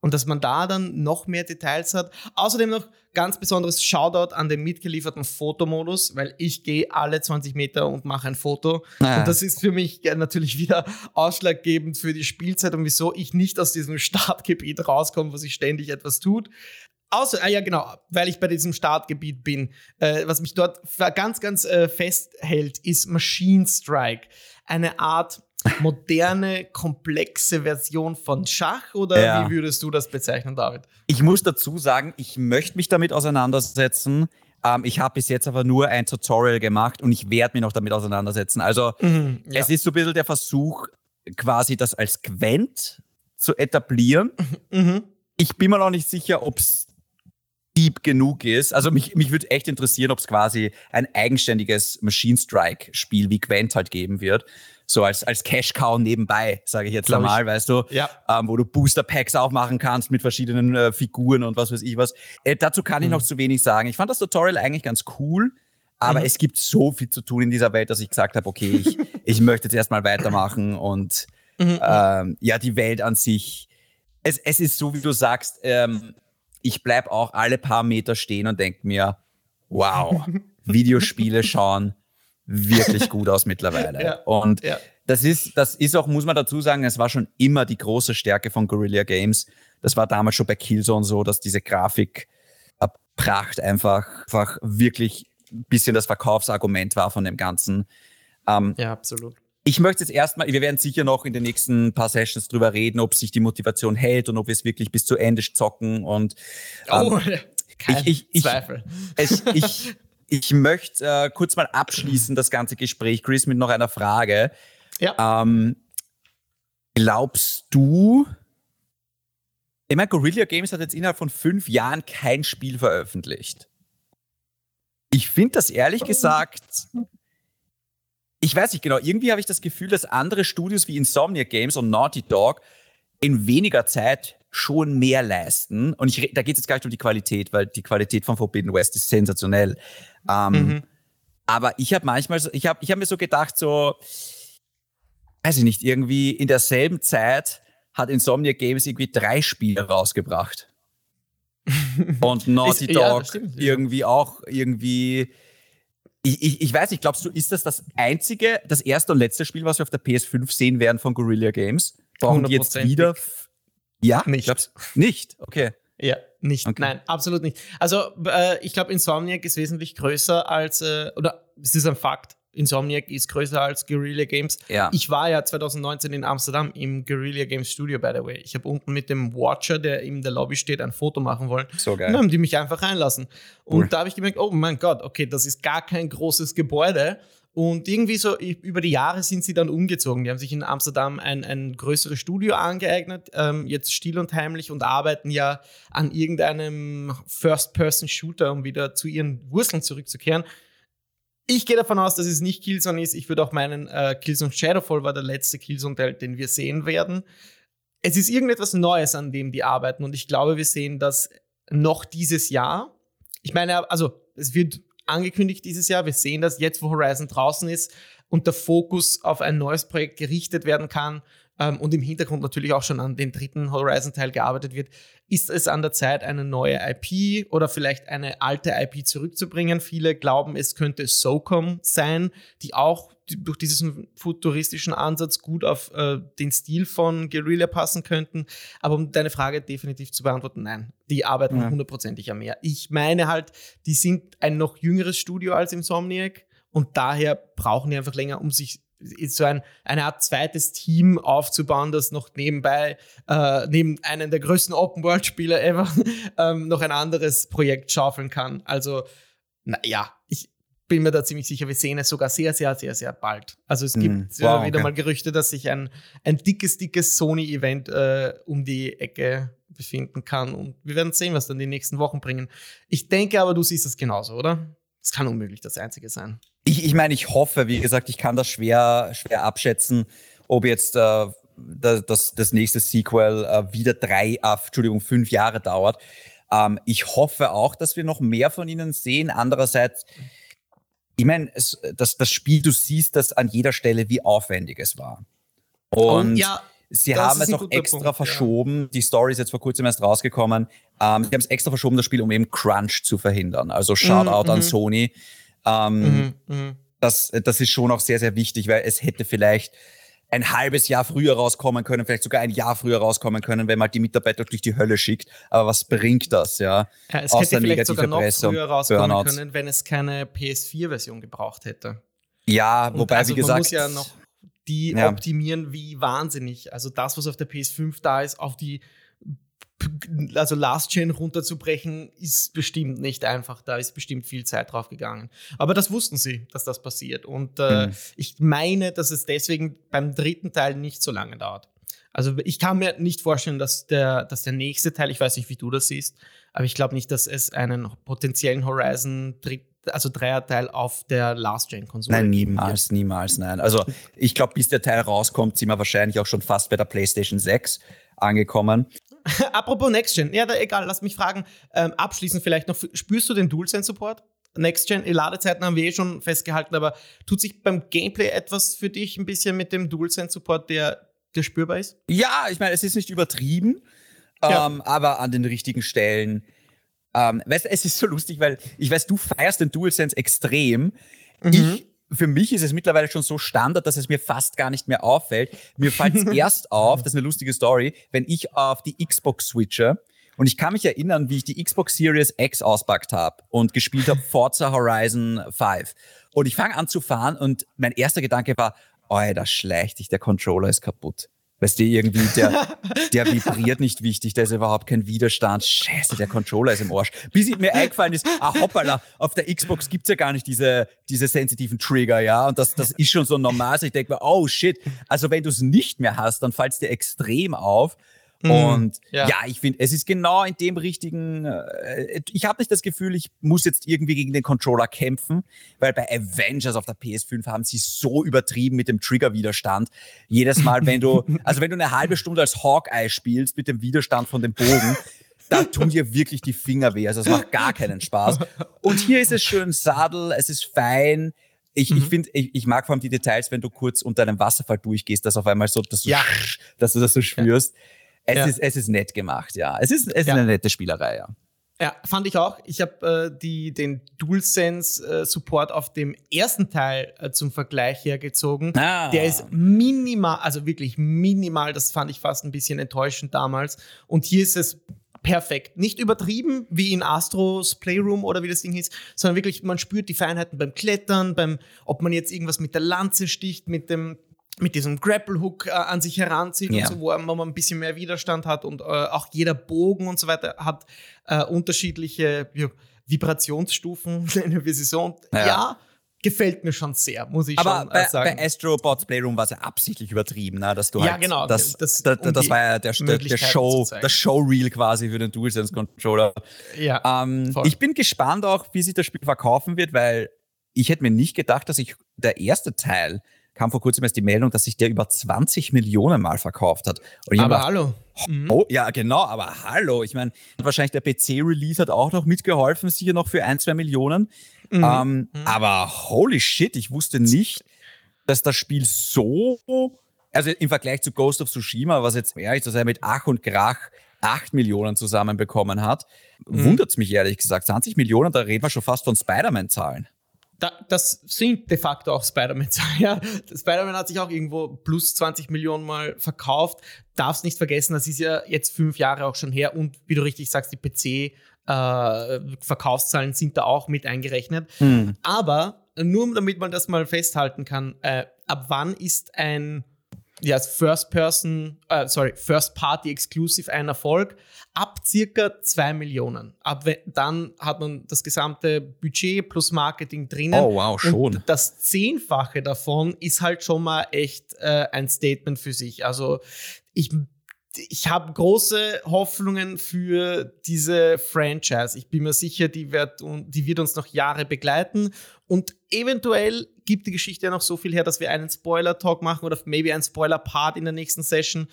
und dass man da dann noch mehr Details hat. Außerdem noch ganz besonderes Shoutout an den mitgelieferten Fotomodus, weil ich gehe alle 20 Meter und mache ein Foto. Ah. Und das ist für mich natürlich wieder ausschlaggebend für die Spielzeit und wieso ich nicht aus diesem Startgebiet rauskomme, wo sich ständig etwas tut. Außer, ah ja, genau, weil ich bei diesem Startgebiet bin. Äh, was mich dort ganz, ganz äh, festhält, ist Machine Strike. Eine Art moderne, komplexe Version von Schach oder ja. wie würdest du das bezeichnen, David? Ich muss dazu sagen, ich möchte mich damit auseinandersetzen. Ähm, ich habe bis jetzt aber nur ein Tutorial gemacht und ich werde mich noch damit auseinandersetzen. Also mhm, ja. es ist so ein bisschen der Versuch, quasi das als Gwent zu etablieren. Mhm. Ich bin mir noch nicht sicher, ob es deep genug ist. Also mich, mich würde echt interessieren, ob es quasi ein eigenständiges Machine Strike-Spiel wie Gwent halt geben wird so als, als Cash-Cow nebenbei, sage ich jetzt Glaub einmal, ich. weißt du, ja. ähm, wo du Booster-Packs aufmachen kannst mit verschiedenen äh, Figuren und was weiß ich was. Äh, dazu kann ich mhm. noch zu wenig sagen. Ich fand das Tutorial eigentlich ganz cool, aber mhm. es gibt so viel zu tun in dieser Welt, dass ich gesagt habe, okay, ich, *laughs* ich möchte jetzt erstmal weitermachen und mhm. ähm, ja, die Welt an sich, es, es ist so, wie du sagst, ähm, ich bleib auch alle paar Meter stehen und denke mir, wow, *laughs* Videospiele schauen wirklich gut aus mittlerweile. *laughs* Ja. Und ja. das ist, das ist auch, muss man dazu sagen, es war schon immer die große Stärke von Guerrilla Games. Das war damals schon bei Killzone so, dass diese Grafik Pracht einfach, einfach wirklich ein bisschen das Verkaufsargument war von dem Ganzen. Ähm, ja, absolut. Ich möchte jetzt erstmal, wir werden sicher noch in den nächsten paar Sessions drüber reden, ob sich die Motivation hält und ob wir es wirklich bis zu Ende zocken und ähm, oh, *laughs* kein ich, ich, Zweifel. Ich, ich, *laughs* ich möchte äh, kurz mal abschließen, das ganze Gespräch, Chris, mit noch einer Frage. Ja. Ähm, glaubst du, ich meine, Guerrilla Games hat jetzt innerhalb von fünf Jahren kein Spiel veröffentlicht. Ich finde das ehrlich gesagt, ich weiß nicht genau, irgendwie habe ich das Gefühl, dass andere Studios wie Insomnia Games und Naughty Dog in weniger Zeit schon mehr leisten. Und ich, da geht es jetzt gar nicht um die Qualität, weil die Qualität von Forbidden West ist sensationell. Ähm, mhm. Aber ich habe manchmal, so, ich habe ich hab mir so gedacht, so, weiß ich nicht, irgendwie in derselben Zeit hat Insomnia Games irgendwie drei Spiele rausgebracht. *laughs* Und Naughty Dog ja, irgendwie auch irgendwie. Ich, ich, ich weiß nicht, glaubst du, ist das das einzige, das erste und letzte Spiel, was wir auf der PS5 sehen werden von Guerrilla Games? Brauchen die jetzt wieder ja? Nicht. Glaubst, nicht, okay. Ja, nicht. Okay. Nein, absolut nicht. Also äh, ich glaube, Insomniac ist wesentlich größer als, äh, oder es ist ein Fakt, Insomniac ist größer als Guerrilla Games. Ja. Ich war ja 2019 in Amsterdam im Guerrilla Games Studio, by the way. Ich habe unten mit dem Watcher, der in der Lobby steht, ein Foto machen wollen. So geil. Und dann haben die mich einfach reinlassen. Und cool. da habe ich gemerkt, oh mein Gott, okay, das ist gar kein großes Gebäude. Und irgendwie so über die Jahre sind sie dann umgezogen. Die haben sich in Amsterdam ein, ein größeres Studio angeeignet, ähm, jetzt still und heimlich und arbeiten ja an irgendeinem First-Person-Shooter, um wieder zu ihren Wurzeln zurückzukehren. Ich gehe davon aus, dass es nicht Killzone ist. Ich würde auch meinen, äh, Killzone Shadowfall war der letzte Killzone-Teil, den wir sehen werden. Es ist irgendetwas Neues, an dem die arbeiten und ich glaube, wir sehen das noch dieses Jahr. Ich meine, also es wird angekündigt dieses Jahr. Wir sehen das jetzt, wo Horizon draußen ist und der Fokus auf ein neues Projekt gerichtet werden kann ähm, und im Hintergrund natürlich auch schon an den dritten Horizon-Teil gearbeitet wird, ist es an der Zeit, eine neue IP oder vielleicht eine alte IP zurückzubringen. Viele glauben, es könnte SOCOM sein, die auch durch diesen futuristischen Ansatz gut auf äh, den Stil von Guerrilla passen könnten. Aber um deine Frage definitiv zu beantworten, nein, die arbeiten hundertprozentig am mehr. Ich meine halt, die sind ein noch jüngeres Studio als Insomniac und daher brauchen die einfach länger, um sich so ein, eine Art zweites Team aufzubauen, das noch nebenbei, äh, neben einem der größten Open-World-Spieler ever, *laughs* ähm, noch ein anderes Projekt schaufeln kann. Also, naja, ich bin mir da ziemlich sicher, wir sehen es sogar sehr, sehr, sehr, sehr bald. Also es gibt mm, wow, wieder okay. mal Gerüchte, dass sich ein, ein dickes, dickes Sony-Event äh, um die Ecke befinden kann. Und wir werden sehen, was dann die nächsten Wochen bringen. Ich denke aber, du siehst es genauso, oder? Es kann unmöglich das Einzige sein. Ich, ich meine, ich hoffe, wie gesagt, ich kann das schwer, schwer abschätzen, ob jetzt äh, das, das nächste Sequel äh, wieder drei, äh, Entschuldigung, fünf Jahre dauert. Ähm, ich hoffe auch, dass wir noch mehr von ihnen sehen. Andererseits, ich meine, das, das Spiel, du siehst das an jeder Stelle, wie aufwendig es war. Und oh, ja, sie haben es auch extra Punkt, verschoben. Ja. Die Story ist jetzt vor kurzem erst rausgekommen. Ähm, sie haben es extra verschoben, das Spiel, um eben Crunch zu verhindern. Also Shoutout mm, an mhm. Sony. Ähm, mhm, mhm, das, das ist schon auch sehr, sehr wichtig, weil es hätte vielleicht ein halbes Jahr früher rauskommen können, vielleicht sogar ein Jahr früher rauskommen können, wenn man die Mitarbeiter durch die Hölle schickt. Aber was bringt das, ja? ja es Außer hätte vielleicht sogar noch Presse früher rauskommen Burnouts. können, wenn es keine PS4-Version gebraucht hätte. Ja, wobei, also, wie gesagt. Man muss ja noch die ja. optimieren wie wahnsinnig. Also das, was auf der PS5 da ist, auf die also Last Chain runterzubrechen, ist bestimmt nicht einfach. Da ist bestimmt viel Zeit drauf gegangen. Aber das wussten sie, dass das passiert. Und äh, mhm. ich meine, dass es deswegen beim dritten Teil nicht so lange dauert. Also ich kann mir nicht vorstellen, dass der, dass der nächste Teil, ich weiß nicht, wie du das siehst, aber ich glaube nicht, dass es einen potenziellen Horizon dritt, also Dreierteil auf der Last-Gen-Konsole. Nein, niemals, niemals, nein. Also ich glaube, bis der Teil rauskommt, sind wir wahrscheinlich auch schon fast bei der PlayStation 6 angekommen. *laughs* Apropos Next Gen, ja, da, egal, lass mich fragen. Ähm, abschließend vielleicht noch, spürst du den DualSense-Support? Next Gen, Ladezeiten haben wir eh schon festgehalten, aber tut sich beim Gameplay etwas für dich ein bisschen mit dem DualSense-Support, der, der spürbar ist? Ja, ich meine, es ist nicht übertrieben, ja. ähm, aber an den richtigen Stellen. Ähm, weißt, es ist so lustig, weil ich weiß, du feierst den DualSense extrem. Mhm. Ich für mich ist es mittlerweile schon so Standard, dass es mir fast gar nicht mehr auffällt. Mir fällt es *laughs* erst auf, das ist eine lustige Story, wenn ich auf die Xbox switche. Und ich kann mich erinnern, wie ich die Xbox Series X auspackt habe und gespielt habe Forza Horizon 5. Und ich fange an zu fahren und mein erster Gedanke war, da schleicht dich, der Controller ist kaputt. Weißt du, irgendwie, der, *laughs* der vibriert nicht wichtig, da ist überhaupt kein Widerstand. Scheiße, der Controller ist im Arsch. Bis mir eingefallen ist, ah hoppala, auf der Xbox gibt's ja gar nicht diese, diese sensitiven Trigger, ja. Und das, das ist schon so normal. Also ich denke mir, oh shit. Also wenn du es nicht mehr hast, dann fällt dir extrem auf. Mhm. Und ja, ja ich finde, es ist genau in dem richtigen. Äh, ich habe nicht das Gefühl, ich muss jetzt irgendwie gegen den Controller kämpfen, weil bei Avengers auf der PS5 haben sie so übertrieben mit dem Triggerwiderstand. Jedes Mal, wenn du, *laughs* also wenn du eine halbe Stunde als Hawkeye spielst mit dem Widerstand von dem Bogen, da tun dir wirklich die Finger weh. Also es macht gar keinen Spaß. Und hier ist es schön Sadel, es ist fein. Ich, mhm. ich finde, ich, ich, mag vor allem die Details, wenn du kurz unter einem Wasserfall durchgehst, dass auf einmal so, dass du, ja. dass du das so spürst. Ja. Es, ja. ist, es ist nett gemacht, ja. Es ist, es ist ja. eine nette Spielerei, ja. Ja, fand ich auch. Ich habe äh, den DualSense-Support äh, auf dem ersten Teil äh, zum Vergleich hergezogen. Ah. Der ist minimal, also wirklich minimal. Das fand ich fast ein bisschen enttäuschend damals. Und hier ist es perfekt. Nicht übertrieben, wie in Astros Playroom oder wie das Ding hieß, sondern wirklich, man spürt die Feinheiten beim Klettern, beim, ob man jetzt irgendwas mit der Lanze sticht, mit dem mit diesem Grapple-Hook äh, an sich heranzieht ja. und so, wo man ein bisschen mehr Widerstand hat und äh, auch jeder Bogen und so weiter hat äh, unterschiedliche ja, Vibrationsstufen, *laughs* wie sie so. Ja. ja gefällt mir schon sehr, muss ich Aber schon bei, sagen. bei Astrobots Playroom war es ja absichtlich übertrieben, ne? dass du ja, halt, genau, das, das, das, um das war ja der, der, der Show, das Showreel quasi für den DualSense Controller. Ja, ähm, ich bin gespannt auch, wie sich das Spiel verkaufen wird, weil ich hätte mir nicht gedacht, dass ich der erste Teil kam vor kurzem erst die Meldung, dass sich der über 20 Millionen Mal verkauft hat. aber hallo. Mhm. Oh, ja, genau, aber hallo. Ich meine, wahrscheinlich der PC-Release hat auch noch mitgeholfen, sicher noch für ein, zwei Millionen. Mhm. Ähm, mhm. Aber holy shit, ich wusste nicht, dass das Spiel so, also im Vergleich zu Ghost of Tsushima, was jetzt ist, dass er mit Ach und Krach 8 Millionen zusammenbekommen hat, mhm. wundert es mich ehrlich gesagt. 20 Millionen, da reden wir schon fast von Spider-Man-Zahlen. Da, das sind de facto auch Spider-Man-Zahlen. *laughs* Ja. Spider-Man hat sich auch irgendwo plus 20 Millionen Mal verkauft. Darfst nicht vergessen, das ist ja jetzt fünf Jahre auch schon her und wie du richtig sagst, die PC äh, sind da auch mit eingerechnet. Hm. Aber nur damit man das mal festhalten kann, äh, ab wann ist ein ja, First Person, äh, sorry, First Party Exclusive ein Erfolg? Ab circa 2 Millionen. Ab dann hat man das gesamte Budget plus Marketing drinnen. Oh, wow, schon. Und das Zehnfache davon ist halt schon mal echt äh, ein Statement für sich. Also ich ich habe große Hoffnungen für diese Franchise. Ich bin mir sicher, die wird, die wird uns noch Jahre begleiten. Und eventuell gibt die Geschichte ja noch so viel her, dass wir einen Spoiler-Talk machen oder maybe einen Spoiler-Part in der nächsten Session.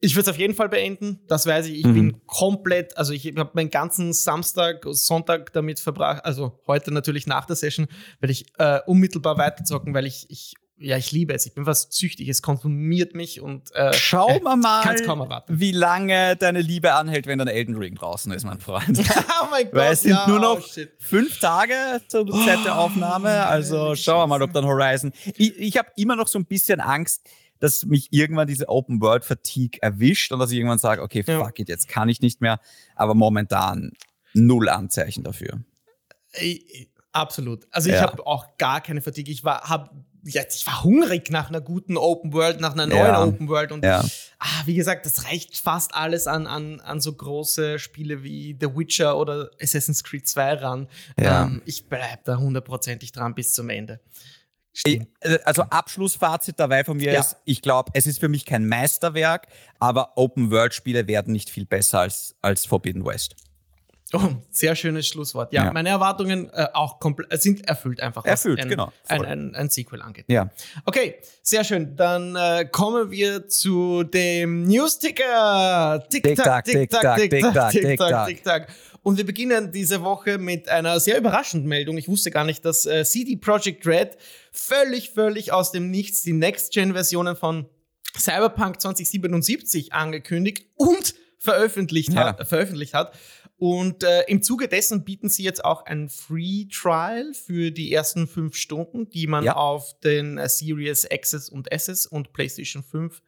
Ich würde es auf jeden Fall beenden. Das weiß ich. Ich mhm. bin komplett, also ich habe meinen ganzen Samstag, Sonntag damit verbracht, also heute natürlich nach der Session, werde ich äh, unmittelbar weiterzocken, weil ich, ich ja, ich liebe es. Ich bin fast süchtig. Es konsumiert mich und äh, schauen wir mal, wie lange deine Liebe anhält, wenn dann Elden Ring draußen ist, mein Freund. *laughs* oh mein Gott. Weil es sind ja, nur noch oh fünf Tage zur Zeit der Aufnahme. Also schauen wir mal, ob dann Horizon. Ich, ich habe immer noch so ein bisschen Angst, dass mich irgendwann diese Open World Fatigue erwischt und dass ich irgendwann sage, okay, fuck it, jetzt kann ich nicht mehr. Aber momentan null Anzeichen dafür. Absolut. Also ich ja. habe auch gar keine Fatigue. Ich war, habe ja, ich war hungrig nach einer guten Open World, nach einer neuen ja. Open World. Und ja. ah, wie gesagt, das reicht fast alles an, an, an so große Spiele wie The Witcher oder Assassin's Creed 2 ran. Ja. Ähm, ich bleibe da hundertprozentig dran bis zum Ende. Stimmt. Äh, also Abschlussfazit dabei von mir ja. ist, ich glaube, es ist für mich kein Meisterwerk, aber Open-World-Spiele werden nicht viel besser als, als Forbidden West. Oh, sehr schönes Schlusswort. Ja, ja. meine Erwartungen äh, auch komplett sind erfüllt einfach. Erfüllt, ein, genau. Ein, ein, ein, Sequel angeht. Ja. Okay, sehr schön. Dann äh, kommen wir zu dem News-Ticker. Tick-Tack, Tick-Tack, Tick-Tack, Tick-Tack, Tick-Tack. Und wir beginnen diese Woche mit einer sehr überraschenden Meldung. Ich wusste gar nicht, dass äh, CD Projekt Red völlig, völlig aus dem Nichts die Next-Gen-Versionen von Cyberpunk 2077 angekündigt und veröffentlicht, ja. hat, veröffentlicht hat. Und äh, im Zuge dessen bieten sie jetzt auch ein Free Trial für die ersten fünf Stunden, die man ja. auf den äh, Series X's und S's und PlayStation 5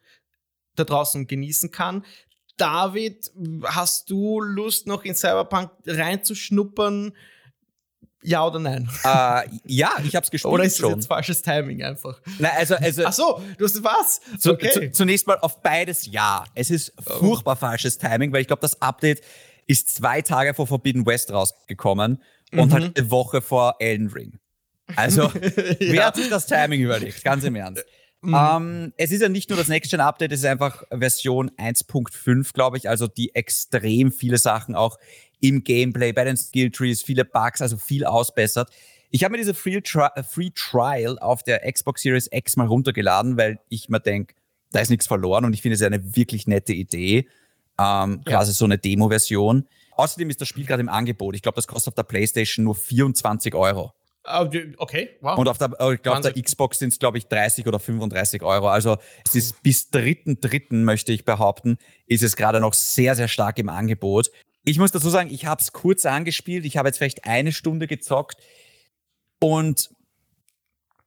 da draußen genießen kann. David, hast du Lust, noch in Cyberpunk reinzuschnuppern? Ja oder nein? Äh, ja, ich hab's gespielt Oder ist das jetzt falsches Timing einfach? Nein, also, also. Ach so, du hast was? Zu, okay. zu, zunächst mal auf beides ja. Es ist oh. furchtbar falsches Timing, weil ich glaube, das Update ist zwei Tage vor Forbidden West rausgekommen mhm. und halt eine Woche vor Elden Ring. Also, *laughs* ja. wer hat sich das Timing überlegt? Ganz im Ernst. Mhm. Ähm, es ist ja nicht nur das Next-Gen-Update, es ist einfach Version 1.5, glaube ich, also die extrem viele Sachen auch im Gameplay, bei den Skill-Trees, viele Bugs, also viel ausbessert. Ich habe mir diese Free, Tri Free Trial auf der Xbox Series X mal runtergeladen, weil ich mir denke, da ist nichts verloren und ich finde es eine wirklich nette Idee. Ähm, ja. Quasi so eine Demo-Version. Außerdem ist das Spiel gerade im Angebot. Ich glaube, das kostet auf der PlayStation nur 24 Euro. Ah, okay, wow. Und auf der, ich glaube, der Xbox sind es, glaube ich, 30 oder 35 Euro. Also es ist bis dritten, dritten, möchte ich behaupten, ist es gerade noch sehr, sehr stark im Angebot. Ich muss dazu sagen, ich habe es kurz angespielt. Ich habe jetzt vielleicht eine Stunde gezockt. Und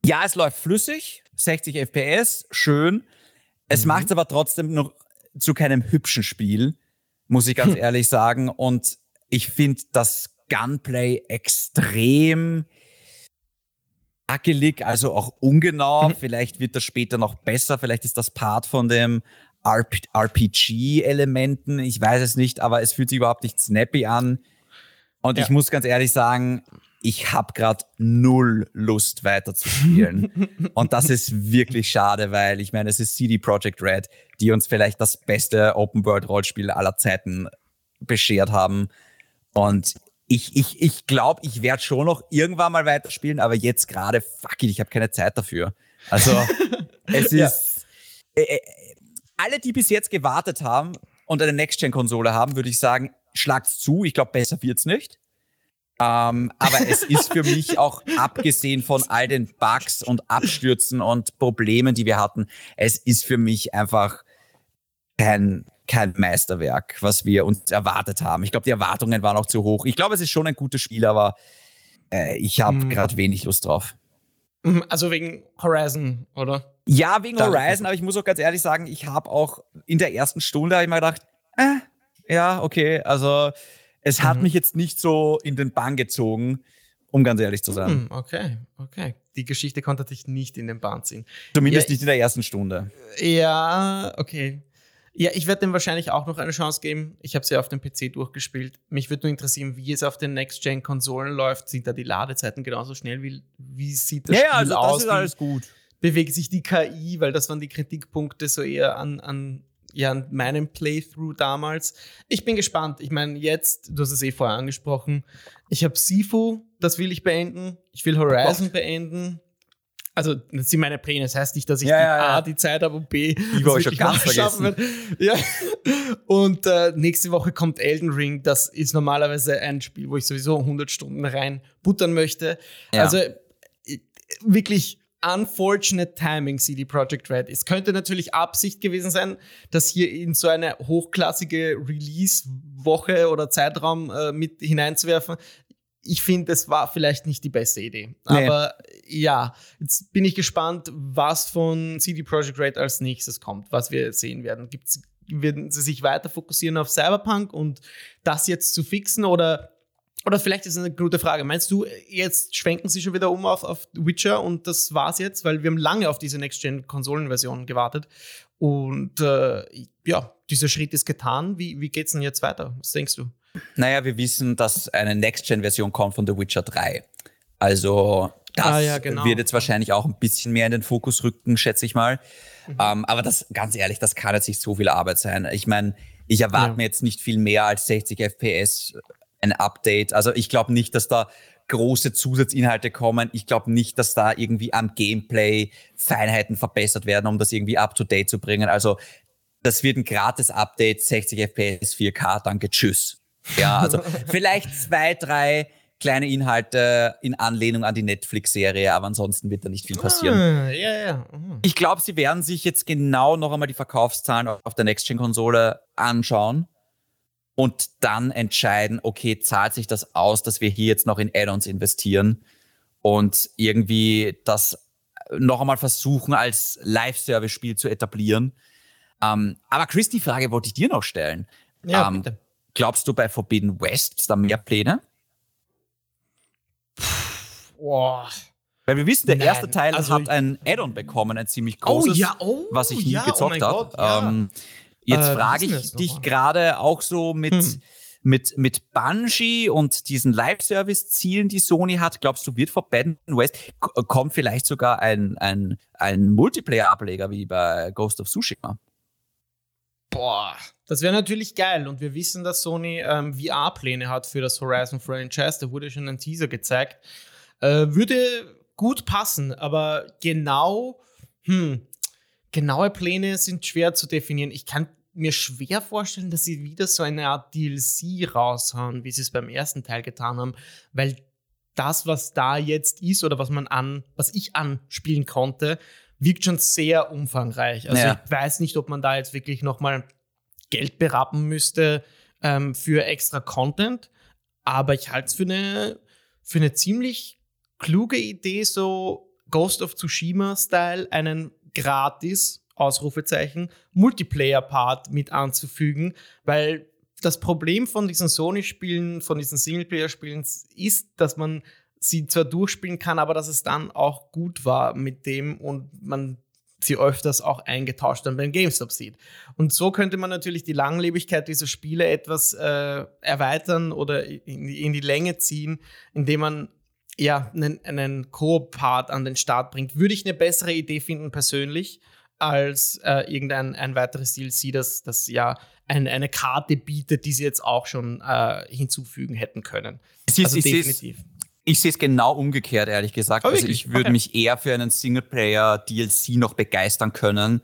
ja, es läuft flüssig, 60 FPS, schön. Es mhm. macht es aber trotzdem noch zu keinem hübschen Spiel, muss ich ganz ehrlich sagen. Und ich finde das Gunplay extrem hackelig, also auch ungenau. Mhm. Vielleicht wird das später noch besser. Vielleicht ist das Part von dem RPG-Elementen. Ich weiß es nicht, aber es fühlt sich überhaupt nicht snappy an. Und ja. ich muss ganz ehrlich sagen, ich habe gerade null Lust weiter zu spielen. *laughs* und das ist wirklich schade, weil ich meine, es ist CD Projekt Red, die uns vielleicht das beste Open World Rollspiel aller Zeiten beschert haben. Und ich, ich, ich glaube, ich werde schon noch irgendwann mal weiterspielen, aber jetzt gerade, fuck it, ich habe keine Zeit dafür. Also, *laughs* es ja. ist. Äh, äh, alle, die bis jetzt gewartet haben und eine Next-Gen-Konsole haben, würde ich sagen, schlagt's zu. Ich glaube, besser wird's nicht. Ähm, aber *laughs* es ist für mich auch, abgesehen von all den Bugs und Abstürzen und Problemen, die wir hatten, es ist für mich einfach kein, kein Meisterwerk, was wir uns erwartet haben. Ich glaube, die Erwartungen waren auch zu hoch. Ich glaube, es ist schon ein gutes Spiel, aber äh, ich habe mhm. gerade wenig Lust drauf. Mhm, also wegen Horizon, oder? Ja, wegen. Horizon, aber ich muss auch ganz ehrlich sagen, ich habe auch in der ersten Stunde ich mal gedacht, äh, ja, okay, also es mhm. hat mich jetzt nicht so in den Bann gezogen, um ganz ehrlich zu sein. Mhm, okay, okay. Die Geschichte konnte dich nicht in den Bann ziehen. Zumindest ja, nicht in der ersten Stunde. Ja, okay. Ja, ich werde dem wahrscheinlich auch noch eine Chance geben. Ich habe sie auf dem PC durchgespielt. Mich würde nur interessieren, wie es auf den Next-Gen-Konsolen läuft. Sind da die Ladezeiten genauso schnell? Wie, wie sieht das ja, Spiel also aus? Das ist alles gut. Bewegt sich die KI, weil das waren die Kritikpunkte so eher an, an, ja, meinem Playthrough damals. Ich bin gespannt. Ich meine, jetzt, du hast es eh vorher angesprochen, ich habe Sifu, das will ich beenden. Ich will Horizon oh. beenden. Also, das sind meine Pläne. Das heißt nicht, dass ich ja, ja, ja. A, die Zeit habe und B, die war schon ganz vergessen. Wird. Ja. Und äh, nächste Woche kommt Elden Ring. Das ist normalerweise ein Spiel, wo ich sowieso 100 Stunden rein buttern möchte. Also, äh, wirklich unfortunate timing CD Projekt Red. Es könnte natürlich Absicht gewesen sein, dass hier in so eine hochklassige Release-Woche oder Zeitraum äh, mit hineinzuwerfen ich finde, es war vielleicht nicht die beste Idee. Nee. Aber ja, jetzt bin ich gespannt, was von CD Projekt Red als nächstes kommt, was wir sehen werden. Gibt's, werden sie sich weiter fokussieren auf Cyberpunk und das jetzt zu fixen oder oder vielleicht ist es eine gute Frage. Meinst du, jetzt schwenken sie schon wieder um auf, auf Witcher und das war's jetzt? Weil wir haben lange auf diese Next-Gen-Konsolen-Version gewartet. Und äh, ja, dieser Schritt ist getan. Wie, wie geht's denn jetzt weiter? Was denkst du? Naja, wir wissen, dass eine Next-Gen-Version kommt von The Witcher 3. Also das ah, ja, genau. wird jetzt wahrscheinlich auch ein bisschen mehr in den Fokus rücken, schätze ich mal. Mhm. Ähm, aber das, ganz ehrlich, das kann jetzt nicht so viel Arbeit sein. Ich meine, ich erwarte ja. mir jetzt nicht viel mehr als 60 FPS, ein Update. Also ich glaube nicht, dass da große Zusatzinhalte kommen. Ich glaube nicht, dass da irgendwie am Gameplay Feinheiten verbessert werden, um das irgendwie up to date zu bringen. Also das wird ein gratis Update, 60 FPS, 4K, danke, tschüss. Ja, also *laughs* vielleicht zwei, drei kleine Inhalte in Anlehnung an die Netflix-Serie, aber ansonsten wird da nicht viel passieren. Ah, ja. Mhm. Ich glaube, sie werden sich jetzt genau noch einmal die Verkaufszahlen auf der Next-Gen-Konsole anschauen und dann entscheiden, okay, zahlt sich das aus, dass wir hier jetzt noch in Add-ons investieren und irgendwie das noch einmal versuchen, als Live-Service-Spiel zu etablieren. Ähm, aber Chris, die Frage wollte ich dir noch stellen. Ja, ähm, bitte. Glaubst du, bei Forbidden West ist da mehr Pläne? Boah. Weil wir wissen, der Nein, erste Teil also hat ein Add-on bekommen, ein ziemlich oh großes, oh, ja, oh, was ich nie ja, gezockt oh habe. Ja. Ähm, jetzt äh, frage ich dich gerade auch so mit, hm. mit, mit Bungie und diesen Live-Service-Zielen, die Sony hat. Glaubst du, wird Forbidden West, kommt vielleicht sogar ein, ein, ein Multiplayer-Ableger wie bei Ghost of Tsushima? Boah, das wäre natürlich geil. Und wir wissen, dass Sony ähm, VR-Pläne hat für das Horizon-Franchise. Da wurde schon ein Teaser gezeigt. Äh, würde gut passen, aber genau, hm, genaue Pläne sind schwer zu definieren. Ich kann mir schwer vorstellen, dass sie wieder so eine Art DLC raushauen, wie sie es beim ersten Teil getan haben, weil das, was da jetzt ist oder was man an, was ich anspielen konnte, wirkt schon sehr umfangreich. Also ja. ich weiß nicht, ob man da jetzt wirklich nochmal Geld berappen müsste ähm, für extra Content. Aber ich halte es für eine, für eine ziemlich kluge Idee, so Ghost of Tsushima-Style einen gratis, Ausrufezeichen, Multiplayer-Part mit anzufügen, weil das Problem von diesen Sony-Spielen, von diesen Singleplayer-Spielen ist, dass man sie zwar durchspielen kann, aber dass es dann auch gut war mit dem und man sie öfters auch eingetauscht dann beim GameStop sieht. Und so könnte man natürlich die Langlebigkeit dieser Spiele etwas äh, erweitern oder in, in, die Länge ziehen, indem man ja einen, einen Co-Part an den Start bringt. Würde ich eine bessere Idee finden persönlich als äh, irgendein ein weiteres DLC, das, das ja ein, eine Karte bietet, die sie jetzt auch schon äh, hinzufügen hätten können. Sie, also definitiv. Ich sehe es genau umgekehrt, ehrlich gesagt. Oh, also ich würde okay. mich eher für einen Singleplayer-DLC noch begeistern können,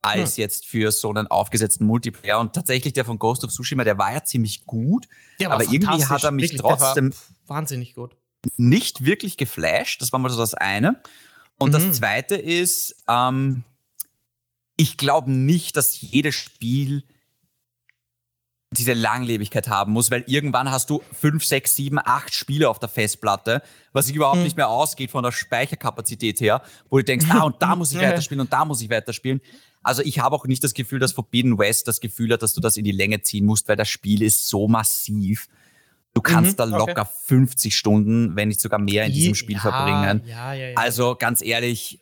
als hm. jetzt für so einen aufgesetzten Multiplayer. Und tatsächlich der von Ghost of Tsushima, der war ja ziemlich gut, aber irgendwie hat er mich wirklich, trotzdem wahnsinnig gut. Nicht wirklich geflasht. Das war mal so das eine. Und mhm. das zweite ist, ähm, ich glaube nicht, dass jedes Spiel diese Langlebigkeit haben muss, weil irgendwann hast du fünf, sechs, sieben, acht Spiele auf der Festplatte, was sich überhaupt mhm. nicht mehr ausgeht von der Speicherkapazität her, wo du denkst, ah, und da *laughs* muss ich weiterspielen und da muss ich weiterspielen. Also ich habe auch nicht das Gefühl, dass Forbidden West das Gefühl hat, dass du das in die Länge ziehen musst, weil das Spiel ist so massiv. Du kannst mhm, da locker okay. 50 Stunden, wenn nicht sogar mehr in diesem Spiel ja, verbringen. Ja, ja, also ganz ehrlich,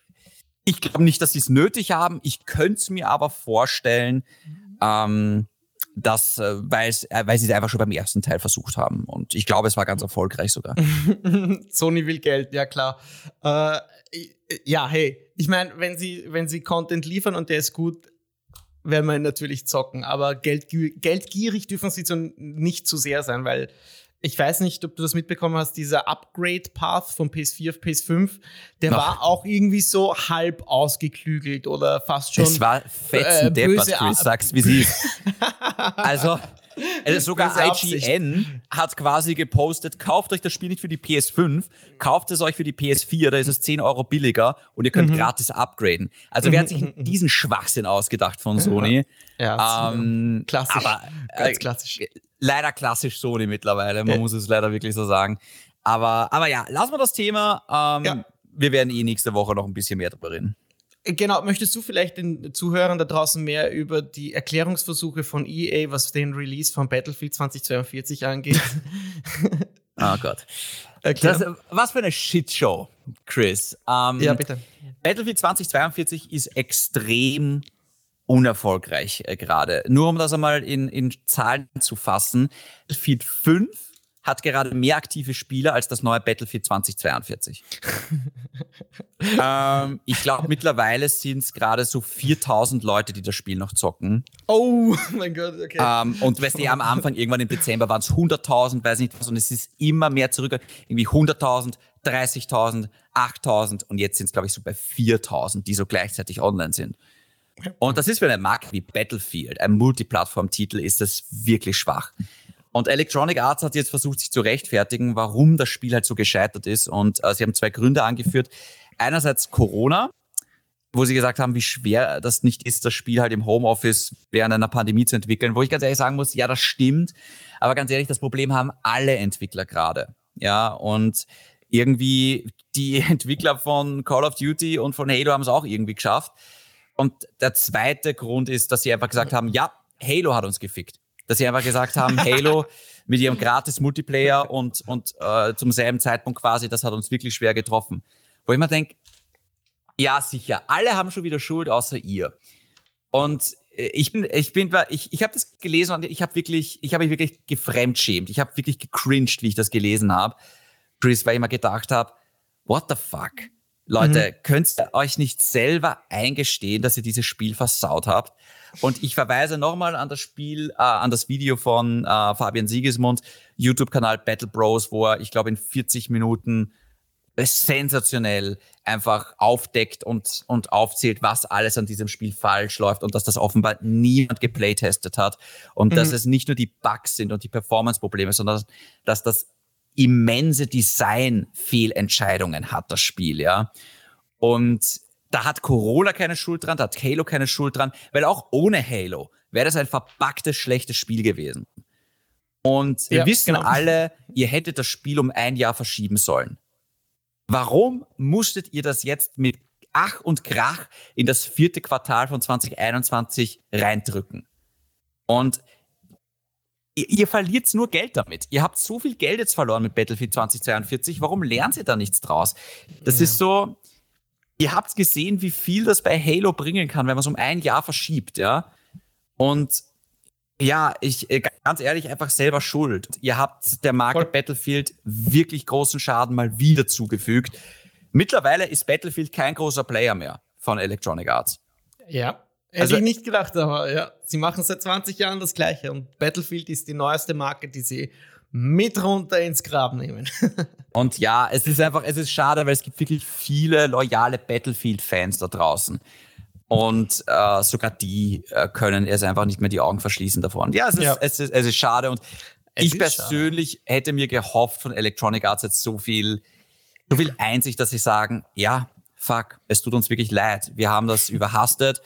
ich glaube nicht, dass sie es nötig haben. Ich könnte es mir aber vorstellen, mhm. ähm, dass, äh, weil, äh, weil sie es einfach schon beim ersten Teil versucht haben. Und ich glaube, es war ganz erfolgreich sogar. *laughs* Sony will Geld, ja klar. Äh, ja, hey, ich meine, wenn sie, wenn sie Content liefern und der ist gut, werden wir natürlich zocken. Aber geldgierig dürfen sie so nicht zu sehr sein, weil ich weiß nicht, ob du das mitbekommen hast, dieser Upgrade-Path von PS4 auf PS5, der Ach. war auch irgendwie so halb ausgeklügelt oder fast schon. Es war fetzen äh, deppert, Chris, sag's wie sie ist. *laughs* also, also sogar IGN hat quasi gepostet, kauft euch das Spiel nicht für die PS5, kauft es euch für die PS4, da ist es 10 Euro billiger und ihr könnt mhm. gratis upgraden. Also wer hat sich diesen Schwachsinn ausgedacht von Sony? *laughs* Ja, ähm, klassisch. Aber, äh, ganz klassisch leider klassisch Sony mittlerweile, man ja. muss es leider wirklich so sagen. Aber, aber ja, lassen wir das Thema. Ähm, ja. Wir werden eh nächste Woche noch ein bisschen mehr darüber reden. Genau, möchtest du vielleicht den Zuhörern da draußen mehr über die Erklärungsversuche von EA, was den Release von Battlefield 2042 angeht? oh *laughs* Gott. Das, was für eine Shitshow, Chris. Ähm, ja, bitte. Battlefield 2042 ist extrem unerfolgreich äh, gerade. Nur um das einmal in, in Zahlen zu fassen, Battlefield 5 hat gerade mehr aktive Spieler als das neue Battlefield 2042. *laughs* ähm, ich glaube, mittlerweile sind es gerade so 4000 Leute, die das Spiel noch zocken. Oh mein Gott, okay. Ähm, und weißt du, am Anfang, irgendwann im Dezember waren es 100.000, weiß nicht was, und es ist immer mehr zurück. Irgendwie 100.000, 30.000, 8.000 und jetzt sind es, glaube ich, so bei 4.000, die so gleichzeitig online sind. Und das ist für eine Marke wie Battlefield, ein Multiplattform-Titel, ist das wirklich schwach. Und Electronic Arts hat jetzt versucht, sich zu rechtfertigen, warum das Spiel halt so gescheitert ist. Und äh, sie haben zwei Gründe angeführt. Einerseits Corona, wo sie gesagt haben, wie schwer das nicht ist, das Spiel halt im Homeoffice während einer Pandemie zu entwickeln. Wo ich ganz ehrlich sagen muss, ja, das stimmt. Aber ganz ehrlich, das Problem haben alle Entwickler gerade. Ja, und irgendwie die *laughs* Entwickler von Call of Duty und von Halo haben es auch irgendwie geschafft. Und der zweite Grund ist, dass sie einfach gesagt haben, ja, Halo hat uns gefickt. Dass sie einfach gesagt haben, *laughs* Halo mit ihrem gratis Multiplayer und, und äh, zum selben Zeitpunkt quasi, das hat uns wirklich schwer getroffen. Wo ich mir denke, ja, sicher, alle haben schon wieder Schuld, außer ihr. Und äh, ich bin, ich bin, ich, ich habe das gelesen und ich habe wirklich, ich habe mich wirklich gefremdschämt. Ich habe wirklich gecringed, wie ich das gelesen habe. Chris, weil ich mir gedacht habe, what the fuck? Leute, mhm. könnt ihr euch nicht selber eingestehen, dass ihr dieses Spiel versaut habt? Und ich verweise nochmal an das Spiel, äh, an das Video von äh, Fabian Siegesmund, YouTube-Kanal Battle Bros, wo er, ich glaube, in 40 Minuten sensationell einfach aufdeckt und, und aufzählt, was alles an diesem Spiel falsch läuft und dass das offenbar niemand geplaytestet hat und mhm. dass es nicht nur die Bugs sind und die Performance-Probleme, sondern dass das immense Design-Fehlentscheidungen hat, das Spiel, ja. Und da hat Corona keine Schuld dran, da hat Halo keine Schuld dran, weil auch ohne Halo wäre das ein verpacktes, schlechtes Spiel gewesen. Und wir ja, wissen genau. alle, ihr hättet das Spiel um ein Jahr verschieben sollen. Warum musstet ihr das jetzt mit Ach und Krach in das vierte Quartal von 2021 reindrücken? Und ihr, ihr verliert nur Geld damit. Ihr habt so viel Geld jetzt verloren mit Battlefield 2042. Warum lernt ihr da nichts draus? Das ja. ist so, ihr habt gesehen, wie viel das bei Halo bringen kann, wenn man es um ein Jahr verschiebt, ja. Und ja, ich äh, ganz ehrlich einfach selber schuld. Ihr habt der Marke Voll. Battlefield wirklich großen Schaden mal wieder zugefügt. Mittlerweile ist Battlefield kein großer Player mehr von Electronic Arts. Ja, hätte also, ich nicht gedacht, aber ja, sie machen seit 20 Jahren das Gleiche und Battlefield ist die neueste Marke, die sie mit runter ins Grab nehmen. *laughs* und ja, es ist einfach, es ist schade, weil es gibt wirklich viele loyale Battlefield-Fans da draußen. Und äh, sogar die äh, können es einfach nicht mehr die Augen verschließen davon. Ja, es ist, ja. Es ist, es ist schade. Und es ich persönlich schade. hätte mir gehofft von Electronic Arts jetzt so viel, so viel Einsicht, dass sie sagen, ja, fuck, es tut uns wirklich leid. Wir haben das überhastet.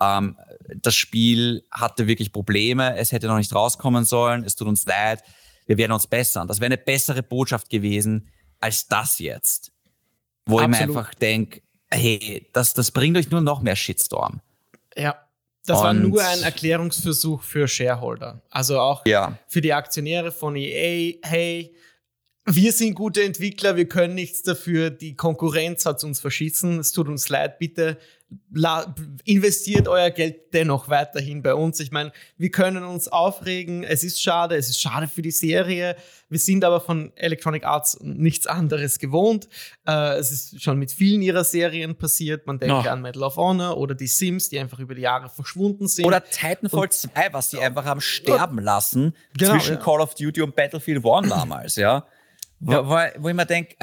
Ähm, das Spiel hatte wirklich Probleme. Es hätte noch nicht rauskommen sollen. Es tut uns leid. Wir werden uns bessern. Das wäre eine bessere Botschaft gewesen als das jetzt. Wo Absolut. ich mir einfach denke, hey, das, das bringt euch nur noch mehr Shitstorm. Ja. Das und war nur ein Erklärungsversuch für Shareholder. Also auch ja. für die Aktionäre von EA, hey, wir sind gute Entwickler, wir können nichts dafür, die Konkurrenz hat uns verschissen, es tut uns leid, bitte investiert euer Geld dennoch weiterhin bei uns. Ich meine, wir können uns aufregen, es ist schade, es ist schade für die Serie. Wir sind aber von Electronic Arts nichts anderes gewohnt. Äh, es ist schon mit vielen ihrer Serien passiert. Man denkt oh. an Medal of Honor oder die Sims, die einfach über die Jahre verschwunden sind. Oder Titanfall und, 2, was sie einfach haben sterben lassen genau, zwischen ja. Call of Duty und Battlefield 1 damals, ja. Wo, ja. wo, wo ich mir denke,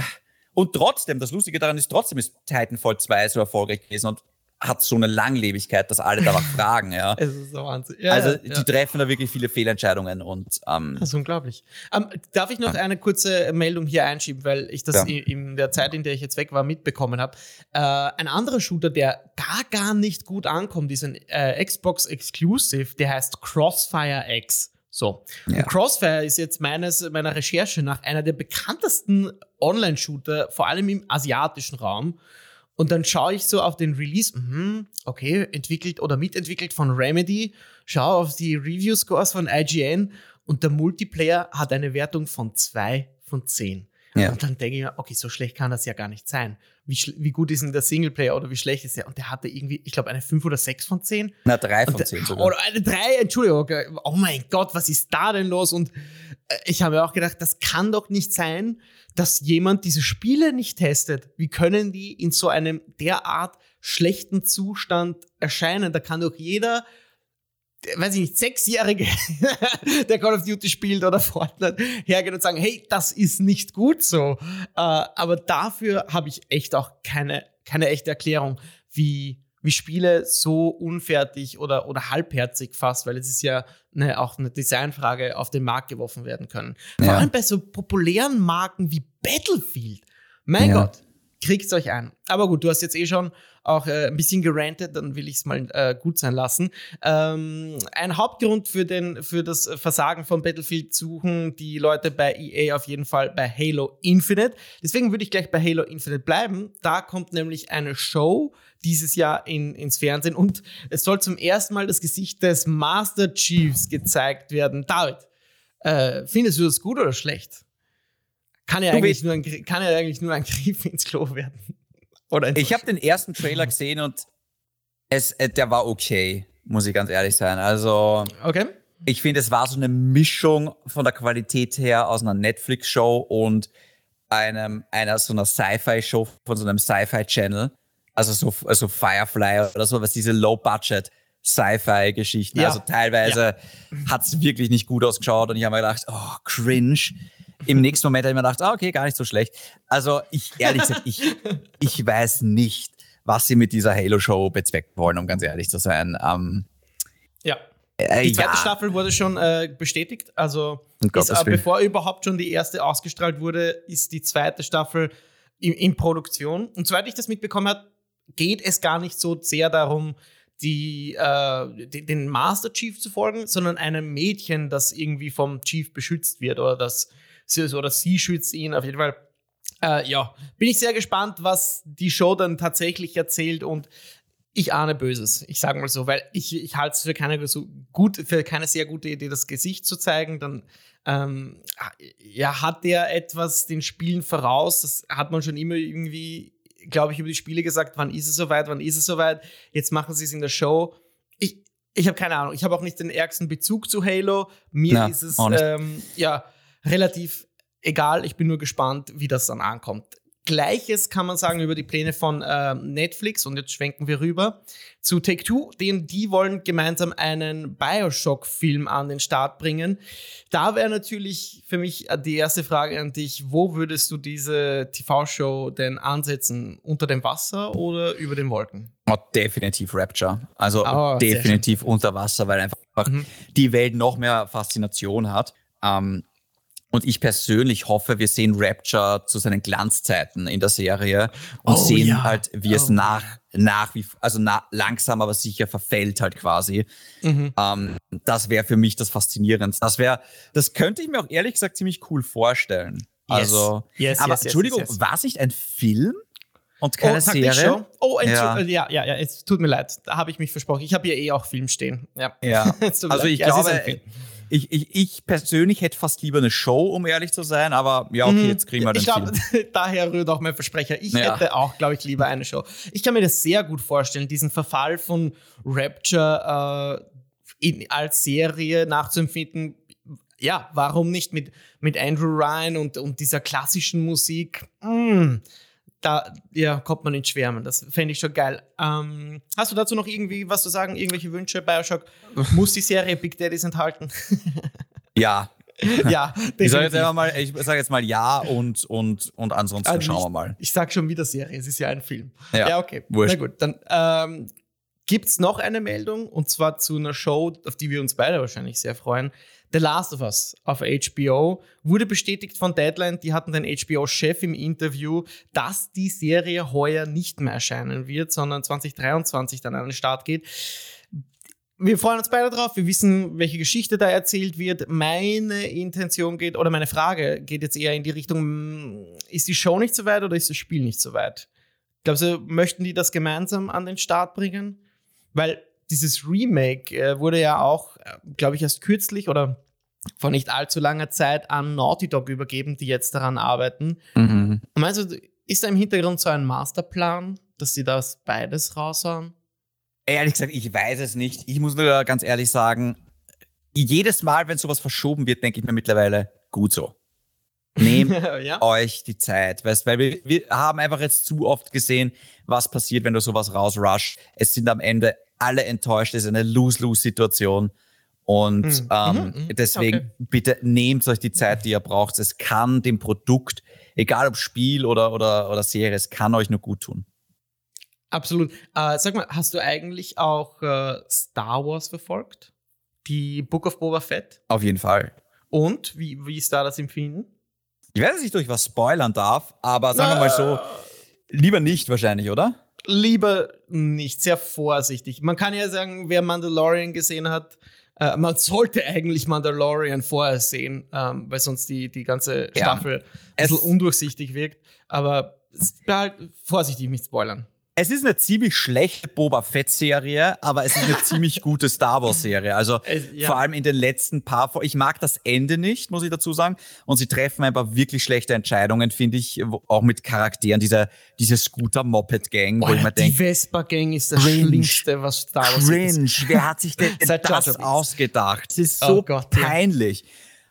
und trotzdem, das Lustige daran ist, trotzdem ist Titanfall 2 so erfolgreich gewesen und hat so eine Langlebigkeit, dass alle danach *laughs* fragen, ja. Es ist so Wahnsinn. Ja, also die ja. treffen da wirklich viele Fehlentscheidungen und ähm, Das ist unglaublich. Ähm, darf ich noch eine kurze Meldung hier einschieben, weil ich das in der Zeit, in der ich jetzt weg war, mitbekommen habe. Äh, ein anderer Shooter, der gar, gar nicht gut ankommt, ist ein äh, Xbox Exclusive, der heißt Crossfire X. So. Ja. Crossfire ist jetzt meines, meiner Recherche nach einer der bekanntesten Online-Shooter, vor allem im asiatischen Raum. Und dann schaue ich so auf den Release, mh, okay, entwickelt oder mitentwickelt von Remedy, schaue auf die Review-Scores von IGN und der Multiplayer hat eine Wertung von 2 von 10. Ja. Und dann denke ich mir, okay, so schlecht kann das ja gar nicht sein. Wie, wie gut ist denn der Singleplayer oder wie schlecht ist der? Und der hatte irgendwie, ich glaube, eine 5 oder 6 von 10. Na, 3 von 10 sogar. Oder eine 3, Entschuldigung. Oh mein Gott, was ist da denn los? Und ich habe mir auch gedacht, das kann doch nicht sein, dass jemand diese Spiele nicht testet. Wie können die in so einem derart schlechten Zustand erscheinen? Da kann doch jeder, weiß ich nicht, Sechsjährige, *laughs* der Call of Duty spielt oder Fortnite, hergehen und sagen, hey, das ist nicht gut so. Äh, aber dafür habe ich echt auch keine, keine echte Erklärung, wie wie Spiele so unfertig oder, oder halbherzig fast, weil es ist ja eine, auch eine Designfrage, auf den Markt geworfen werden können. Vor ja. allem bei so populären Marken wie Battlefield. Mein ja. Gott, kriegt's euch ein. Aber gut, du hast jetzt eh schon auch äh, ein bisschen gerantet, dann will ich es mal äh, gut sein lassen. Ähm, ein Hauptgrund für, den, für das Versagen von Battlefield suchen die Leute bei EA auf jeden Fall bei Halo Infinite. Deswegen würde ich gleich bei Halo Infinite bleiben. Da kommt nämlich eine Show dieses Jahr in, ins Fernsehen und es soll zum ersten Mal das Gesicht des Master Chiefs gezeigt werden. David, äh, findest du das gut oder schlecht? Kann ja, eigentlich nur, ein, kann ja eigentlich nur ein Griff ins Klo werden. Oder ich habe den ersten Trailer *laughs* gesehen und es, äh, der war okay, muss ich ganz ehrlich sein. Also, okay. ich finde, es war so eine Mischung von der Qualität her aus einer Netflix-Show und einem, einer so einer Sci-Fi-Show von so einem Sci-Fi-Channel. Also so also Firefly oder so, was diese Low-Budget Sci-Fi-Geschichten. Ja. Also teilweise ja. hat es wirklich nicht gut ausgeschaut und ich habe mir gedacht, oh, cringe. Im nächsten Moment habe ich mir gedacht, ah, okay, gar nicht so schlecht. Also ich, ehrlich gesagt, ich, ich weiß nicht, was sie mit dieser Halo-Show bezwecken wollen, um ganz ehrlich zu sein. Ähm, ja. Äh, die zweite ja. Staffel wurde schon äh, bestätigt. Also ist, äh, bevor überhaupt schon die erste ausgestrahlt wurde, ist die zweite Staffel in, in Produktion. Und soweit ich das mitbekommen habe, geht es gar nicht so sehr darum, die, äh, den Master Chief zu folgen, sondern einem Mädchen, das irgendwie vom Chief beschützt wird oder das oder sie schützt ihn auf jeden Fall. Äh, ja, bin ich sehr gespannt, was die Show dann tatsächlich erzählt und ich ahne Böses. Ich sage mal so, weil ich, ich halte es für keine so gut, für keine sehr gute Idee, das Gesicht zu zeigen. Dann ähm, ja, hat der etwas den Spielen voraus. Das hat man schon immer irgendwie, glaube ich, über die Spiele gesagt. Wann ist es soweit? Wann ist es soweit? Jetzt machen sie es in der Show. Ich, ich habe keine Ahnung. Ich habe auch nicht den ärgsten Bezug zu Halo. Mir Na, ist es ähm, ja relativ egal. Ich bin nur gespannt, wie das dann ankommt. Gleiches kann man sagen über die Pläne von äh, Netflix und jetzt schwenken wir rüber zu Take Two, denn die wollen gemeinsam einen Bioshock-Film an den Start bringen. Da wäre natürlich für mich die erste Frage an dich: Wo würdest du diese TV-Show denn ansetzen? Unter dem Wasser oder über den Wolken? Oh, definitiv Rapture. Also oh, definitiv unter Wasser, weil einfach mhm. die Welt noch mehr Faszination hat. Ähm, und ich persönlich hoffe, wir sehen Rapture zu seinen Glanzzeiten in der Serie und oh, sehen ja. halt, wie es oh, nach, nach wie, also na, langsam, aber sicher verfällt halt quasi. Mhm. Ähm, das wäre für mich das Faszinierendste. Das wäre, das könnte ich mir auch ehrlich gesagt ziemlich cool vorstellen. Yes. Also, yes, aber yes, Entschuldigung, war es nicht ein Film? Und keine oh, Serie. Oh, ja. ja, ja, ja, es tut mir leid. Da habe ich mich versprochen. Ich habe hier eh auch Film stehen. Ja. ja. *laughs* also ich ja, glaube, ich, ich, ich persönlich hätte fast lieber eine Show, um ehrlich zu sein, aber ja, okay, mhm. jetzt kriegen wir den ich glaub, Film. *laughs* daher rührt auch mein Versprecher. Ich ja. hätte auch, glaube ich, lieber eine Show. Ich kann mir das sehr gut vorstellen, diesen Verfall von Rapture äh, in, als Serie nachzuempfinden. Ja, warum nicht mit, mit Andrew Ryan und, und dieser klassischen Musik? Mm da ja, kommt man ins Schwärmen. Das fände ich schon geil. Ähm, hast du dazu noch irgendwie was zu sagen? Irgendwelche Wünsche? Bioshock *laughs* muss die Serie Big Daddies enthalten? *laughs* ja. *laughs* ja, ich sage jetzt mal, ich sage jetzt mal ja und und und ansonsten also schauen wir mal. Ich sage schon wieder Serie, es ist ja ein Film. Ja, ja okay. Wurscht. Na gut, dann ähm, gibt es noch eine Meldung und zwar zu einer Show, auf die wir uns beide wahrscheinlich sehr freuen. The Last of Us auf HBO wurde bestätigt von Deadline. Die hatten den HBO-Chef im Interview, dass die Serie heuer nicht mehr erscheinen wird, sondern 2023 dann an den Start geht. Wir freuen uns beide drauf. Wir wissen, welche Geschichte da erzählt wird. Meine Intention geht, oder meine Frage geht jetzt eher in die Richtung, hm, ist die Show nicht so weit oder ist das Spiel nicht so weit? Glaubst du, möchten die das gemeinsam an den Start bringen? Weil dieses Remake äh, wurde ja auch, äh, glaube ich, erst kürzlich oder vor nicht allzu langer Zeit an Naughty Dog übergeben, die jetzt daran arbeiten. Mhm. Meinst du, ist da im Hintergrund so ein Masterplan, dass sie das beides raushauen? Ehrlich gesagt, ich weiß es nicht. Ich muss nur ganz ehrlich sagen, jedes Mal, wenn sowas verschoben wird, denke ich mir mittlerweile, gut so. Nehmt *laughs* ja. euch die Zeit, weißt, weil wir, wir haben einfach jetzt zu oft gesehen, was passiert, wenn du sowas rausrushst. Es sind am Ende alle enttäuscht. Es ist eine Lose-Lose-Situation. Und mhm. Ähm, mhm, deswegen okay. bitte nehmt euch die Zeit, die ihr braucht. Es kann dem Produkt, egal ob Spiel oder, oder, oder Serie, es kann euch nur gut tun. Absolut. Äh, sag mal, hast du eigentlich auch äh, Star Wars verfolgt? Die Book of Boba Fett? Auf jeden Fall. Und wie, wie ist da das Empfinden? Ich weiß nicht, ob ich was spoilern darf, aber sagen wir mal so, lieber nicht wahrscheinlich, oder? Lieber nicht, sehr vorsichtig. Man kann ja sagen, wer Mandalorian gesehen hat, äh, man sollte eigentlich Mandalorian vorher sehen, ähm, weil sonst die, die ganze Staffel ja. ein bisschen undurchsichtig wirkt. Aber halt vorsichtig mit Spoilern. Es ist eine ziemlich schlechte Boba Fett-Serie, aber es ist eine *laughs* ziemlich gute Star Wars-Serie. Also ja. vor allem in den letzten paar. Ich mag das Ende nicht, muss ich dazu sagen. Und sie treffen einfach wirklich schlechte Entscheidungen, finde ich, auch mit Charakteren. Diese, diese Scooter-Moped-Gang, wo ich mir denke. Die Vespa-Gang ist das cringe, Schlimmste, was Star Wars cringe. ist. Wer hat sich denn *laughs* das ausgedacht? Es ist so oh Gott, peinlich.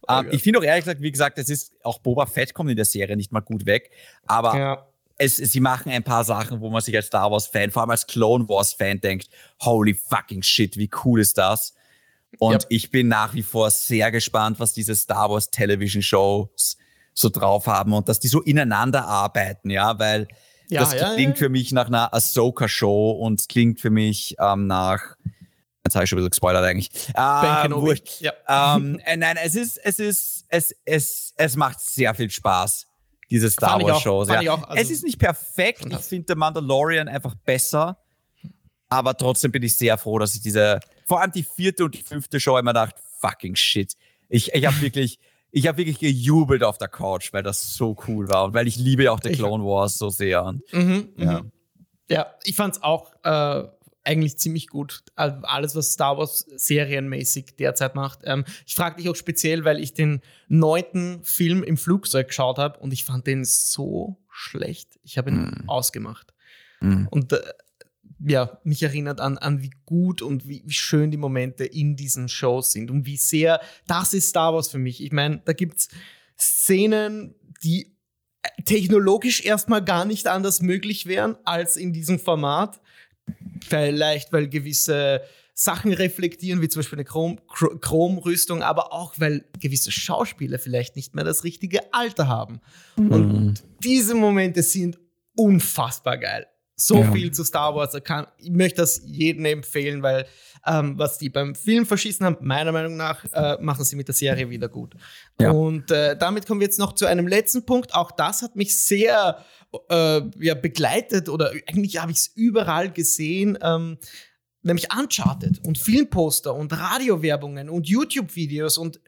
Ja. Oh ähm, ich finde auch ehrlich gesagt, wie gesagt, es ist auch Boba Fett kommt in der Serie nicht mal gut weg. Aber ja es, sie machen ein paar Sachen, wo man sich als Star Wars-Fan, vor allem als Clone Wars-Fan denkt, holy fucking shit, wie cool ist das? Und yep. ich bin nach wie vor sehr gespannt, was diese Star Wars Television Shows so drauf haben und dass die so ineinander arbeiten, ja, weil ja, das ja, klingt ja. für mich nach einer Ahsoka Show und klingt für mich ähm, nach Jetzt habe ich schon ein bisschen gespoilert eigentlich. Ähm, ja. ähm, äh, nein, es ist, es ist, es, es, es macht sehr viel Spaß diese Star Wars Shows. Ja. Auch, also es ist nicht perfekt. Ich finde The Mandalorian einfach besser. Aber trotzdem bin ich sehr froh, dass ich diese, vor allem die vierte und die fünfte Show immer dachte, fucking shit. Ich, ich habe *laughs* wirklich, ich habe wirklich gejubelt auf der Couch, weil das so cool war und weil ich liebe ja auch The Clone Wars so sehr. Mhm, ja. Mhm. ja, ich fand's auch äh, eigentlich ziemlich gut. Alles, was Star Wars serienmäßig derzeit macht. Ähm, ich frage dich auch speziell, weil ich den neunten Film im Flugzeug geschaut habe und ich fand den so schlecht. Ich habe ihn mm. ausgemacht. Mm. Und äh, ja, mich erinnert an, an wie gut und wie, wie, schön die Momente in diesen Shows sind und wie sehr das ist Star Wars für mich. Ich meine, da gibt es Szenen, die technologisch erstmal gar nicht anders möglich wären als in diesem Format. Vielleicht, weil gewisse Sachen reflektieren, wie zum Beispiel eine Chrom Chromrüstung, aber auch, weil gewisse Schauspieler vielleicht nicht mehr das richtige Alter haben. Mhm. Und diese Momente sind unfassbar geil. So ja. viel zu Star Wars. ich möchte das jedem empfehlen, weil ähm, was die beim Film verschissen haben, meiner Meinung nach, äh, machen sie mit der Serie wieder gut. Ja. Und äh, damit kommen wir jetzt noch zu einem letzten Punkt. Auch das hat mich sehr äh, ja, begleitet oder eigentlich habe ich es überall gesehen. Ähm, nämlich Uncharted und Filmposter und Radiowerbungen und YouTube-Videos und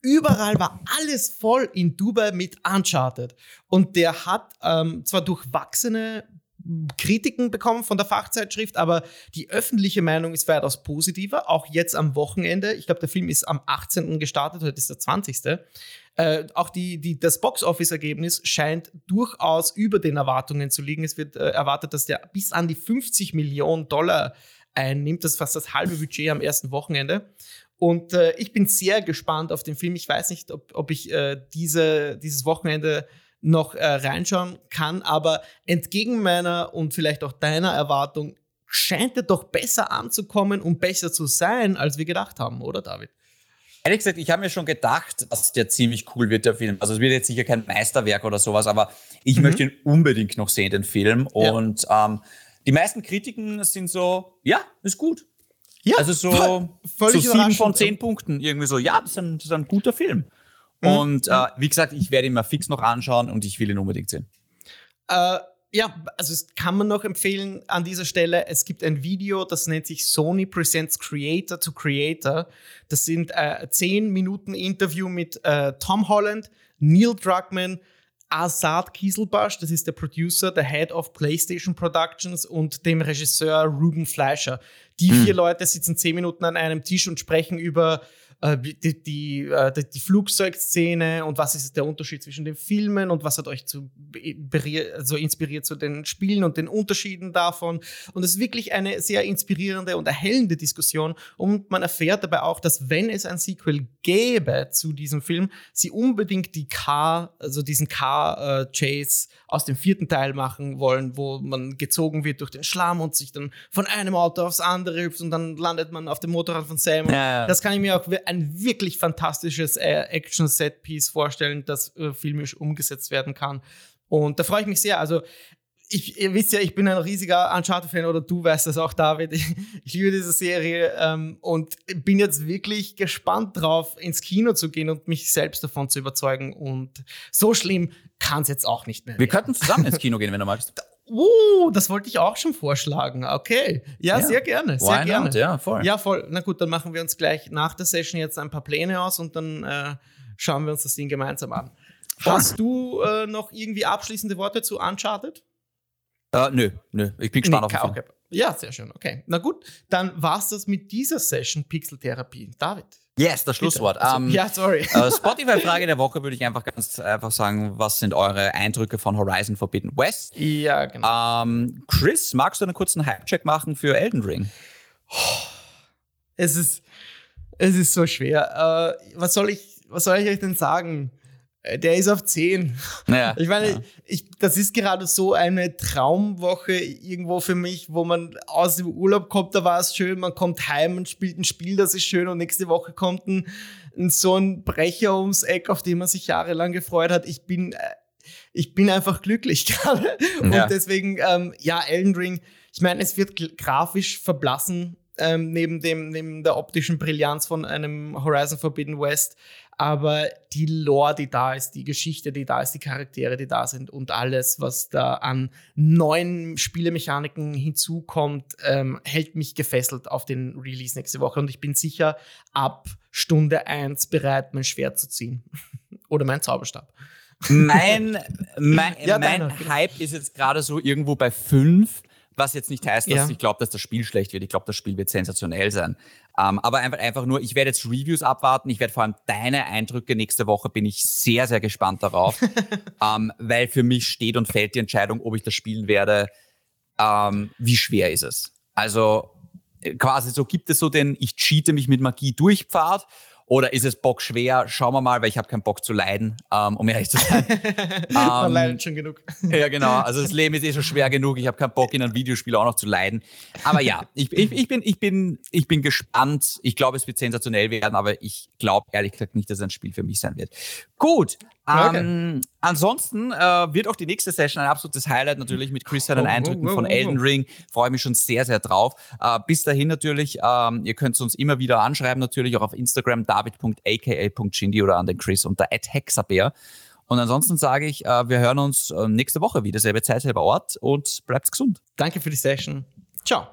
überall war alles voll in Dubai mit Uncharted. Und der hat ähm, zwar durchwachsene Kritiken bekommen von der Fachzeitschrift, aber die öffentliche Meinung ist weitaus positiver. Auch jetzt am Wochenende. Ich glaube, der Film ist am 18. gestartet, heute ist der 20. Äh, auch die, die, das Box-Office-Ergebnis scheint durchaus über den Erwartungen zu liegen. Es wird äh, erwartet, dass der bis an die 50 Millionen Dollar einnimmt. Das ist fast das halbe Budget am ersten Wochenende. Und äh, ich bin sehr gespannt auf den Film. Ich weiß nicht, ob, ob ich äh, diese, dieses Wochenende noch äh, reinschauen kann. Aber entgegen meiner und vielleicht auch deiner Erwartung scheint er doch besser anzukommen und besser zu sein, als wir gedacht haben, oder David? Ehrlich gesagt, ich habe mir schon gedacht, dass der ziemlich cool wird, der Film. Also es wird jetzt sicher kein Meisterwerk oder sowas, aber ich mhm. möchte ihn unbedingt noch sehen, den Film. Und ja. ähm, die meisten Kritiken sind so, ja, ist gut. Ja, also so, so sieben von zehn Punkten. Irgendwie so, ja, das ist ein, das ist ein guter Film. Mhm. Und äh, wie gesagt, ich werde ihn mal fix noch anschauen und ich will ihn unbedingt sehen. Äh, ja, also es kann man noch empfehlen an dieser Stelle. Es gibt ein Video, das nennt sich Sony Presents Creator to Creator. Das sind äh, 10 Minuten Interview mit äh, Tom Holland, Neil Druckmann, Azad Kieselbasch, das ist der Producer, der Head of PlayStation Productions und dem Regisseur Ruben Fleischer. Die hm. vier Leute sitzen 10 Minuten an einem Tisch und sprechen über die, die, äh, die, Flugzeugszene und was ist der Unterschied zwischen den Filmen und was hat euch zu, so inspiriert zu den Spielen und den Unterschieden davon. Und es ist wirklich eine sehr inspirierende und erhellende Diskussion und man erfährt dabei auch, dass wenn es ein Sequel gäbe zu diesem Film, sie unbedingt die Car, also diesen Car-Chase aus dem vierten Teil machen wollen, wo man gezogen wird durch den Schlamm und sich dann von einem Auto aufs andere hüpft und dann landet man auf dem Motorrad von Sam. Ja, ja. Das kann ich mir auch ein wirklich fantastisches äh, Action-Set-Piece vorstellen, das äh, filmisch umgesetzt werden kann. Und da freue ich mich sehr. Also, ich, ihr wisst ja, ich bin ein riesiger Uncharted-Fan oder du weißt das auch, David. Ich, *laughs* ich liebe diese Serie ähm, und bin jetzt wirklich gespannt drauf, ins Kino zu gehen und mich selbst davon zu überzeugen. Und so schlimm kann es jetzt auch nicht mehr. Wir werden. könnten zusammen ins Kino gehen, wenn du magst. Oh, das wollte ich auch schon vorschlagen. Okay. Ja, ja. sehr gerne. Sehr Why gerne. Not? Ja, voll. Ja, voll. Na gut, dann machen wir uns gleich nach der Session jetzt ein paar Pläne aus und dann äh, schauen wir uns das Ding gemeinsam an. Voll. Hast du äh, noch irgendwie abschließende Worte zu Uncharted? Uh, nö, nö. Ich bin gespannt nee, auf okay. Ja, sehr schön. Okay. Na gut, dann war's das mit dieser Session Pixeltherapie. David. Yes, das Schlusswort. Also, um, ja, sorry. Uh, Spotify-Frage der Woche würde ich einfach ganz einfach sagen, was sind eure Eindrücke von Horizon Forbidden West? Ja, genau. Um, ähm, Chris, magst du einen kurzen Hype-Check machen für Elden Ring? Es ist, es ist so schwer. Uh, was, soll ich, was soll ich euch denn sagen? Äh, der ist auf 10. Ja, *laughs* ich meine, ja. ich, das ist gerade so eine Traumwoche irgendwo für mich, wo man aus dem Urlaub kommt, da war es schön, man kommt heim und spielt ein Spiel, das ist schön und nächste Woche kommt ein, ein so ein Brecher ums Eck, auf den man sich jahrelang gefreut hat. Ich bin, äh, ich bin einfach glücklich *laughs* gerade. Und ja. deswegen, ähm, ja, Elden Ring, ich meine, es wird grafisch verblassen, ähm, neben, dem, neben der optischen Brillanz von einem Horizon Forbidden West aber die Lore, die da ist, die Geschichte, die da ist, die Charaktere, die da sind und alles, was da an neuen Spielemechaniken hinzukommt, ähm, hält mich gefesselt auf den Release nächste Woche. Und ich bin sicher ab Stunde 1 bereit, mein Schwert zu ziehen. *laughs* Oder mein Zauberstab. Mein, mein, *laughs* ja, mein Hype ist jetzt gerade so irgendwo bei 5 was jetzt nicht heißt, dass ja. ich glaube, dass das Spiel schlecht wird. Ich glaube, das Spiel wird sensationell sein. Ähm, aber einfach, einfach nur, ich werde jetzt Reviews abwarten. Ich werde vor allem deine Eindrücke nächste Woche, bin ich sehr, sehr gespannt darauf. *laughs* ähm, weil für mich steht und fällt die Entscheidung, ob ich das spielen werde. Ähm, wie schwer ist es? Also äh, quasi so gibt es so den, ich cheate mich mit Magie durch Pfad oder ist es Bock schwer? Schauen wir mal, weil ich habe keinen Bock zu leiden, ähm, um ehrlich zu sein. *laughs* Man ähm, leidet schon genug. *laughs* ja, genau. Also das Leben ist eh schon schwer genug. Ich habe keinen Bock, in einem Videospiel auch noch zu leiden. Aber ja, ich, ich, ich, bin, ich, bin, ich bin gespannt. Ich glaube, es wird sensationell werden, aber ich glaube ehrlich gesagt nicht, dass es ein Spiel für mich sein wird. Gut, Okay. Ähm, ansonsten äh, wird auch die nächste Session ein absolutes Highlight natürlich mit Chris seinen oh, oh Eindrücken von oh, oh, Elden Ring. Freue mich schon sehr, sehr drauf. Äh, bis dahin natürlich, ähm, ihr könnt uns immer wieder anschreiben, natürlich auch auf Instagram david.aka.chindi oder an den Chris unter hexabär. Und ansonsten sage ich, äh, wir hören uns äh, nächste Woche wieder, selbe Zeit, selber Ort und bleibt gesund. Danke für die Session. Ciao.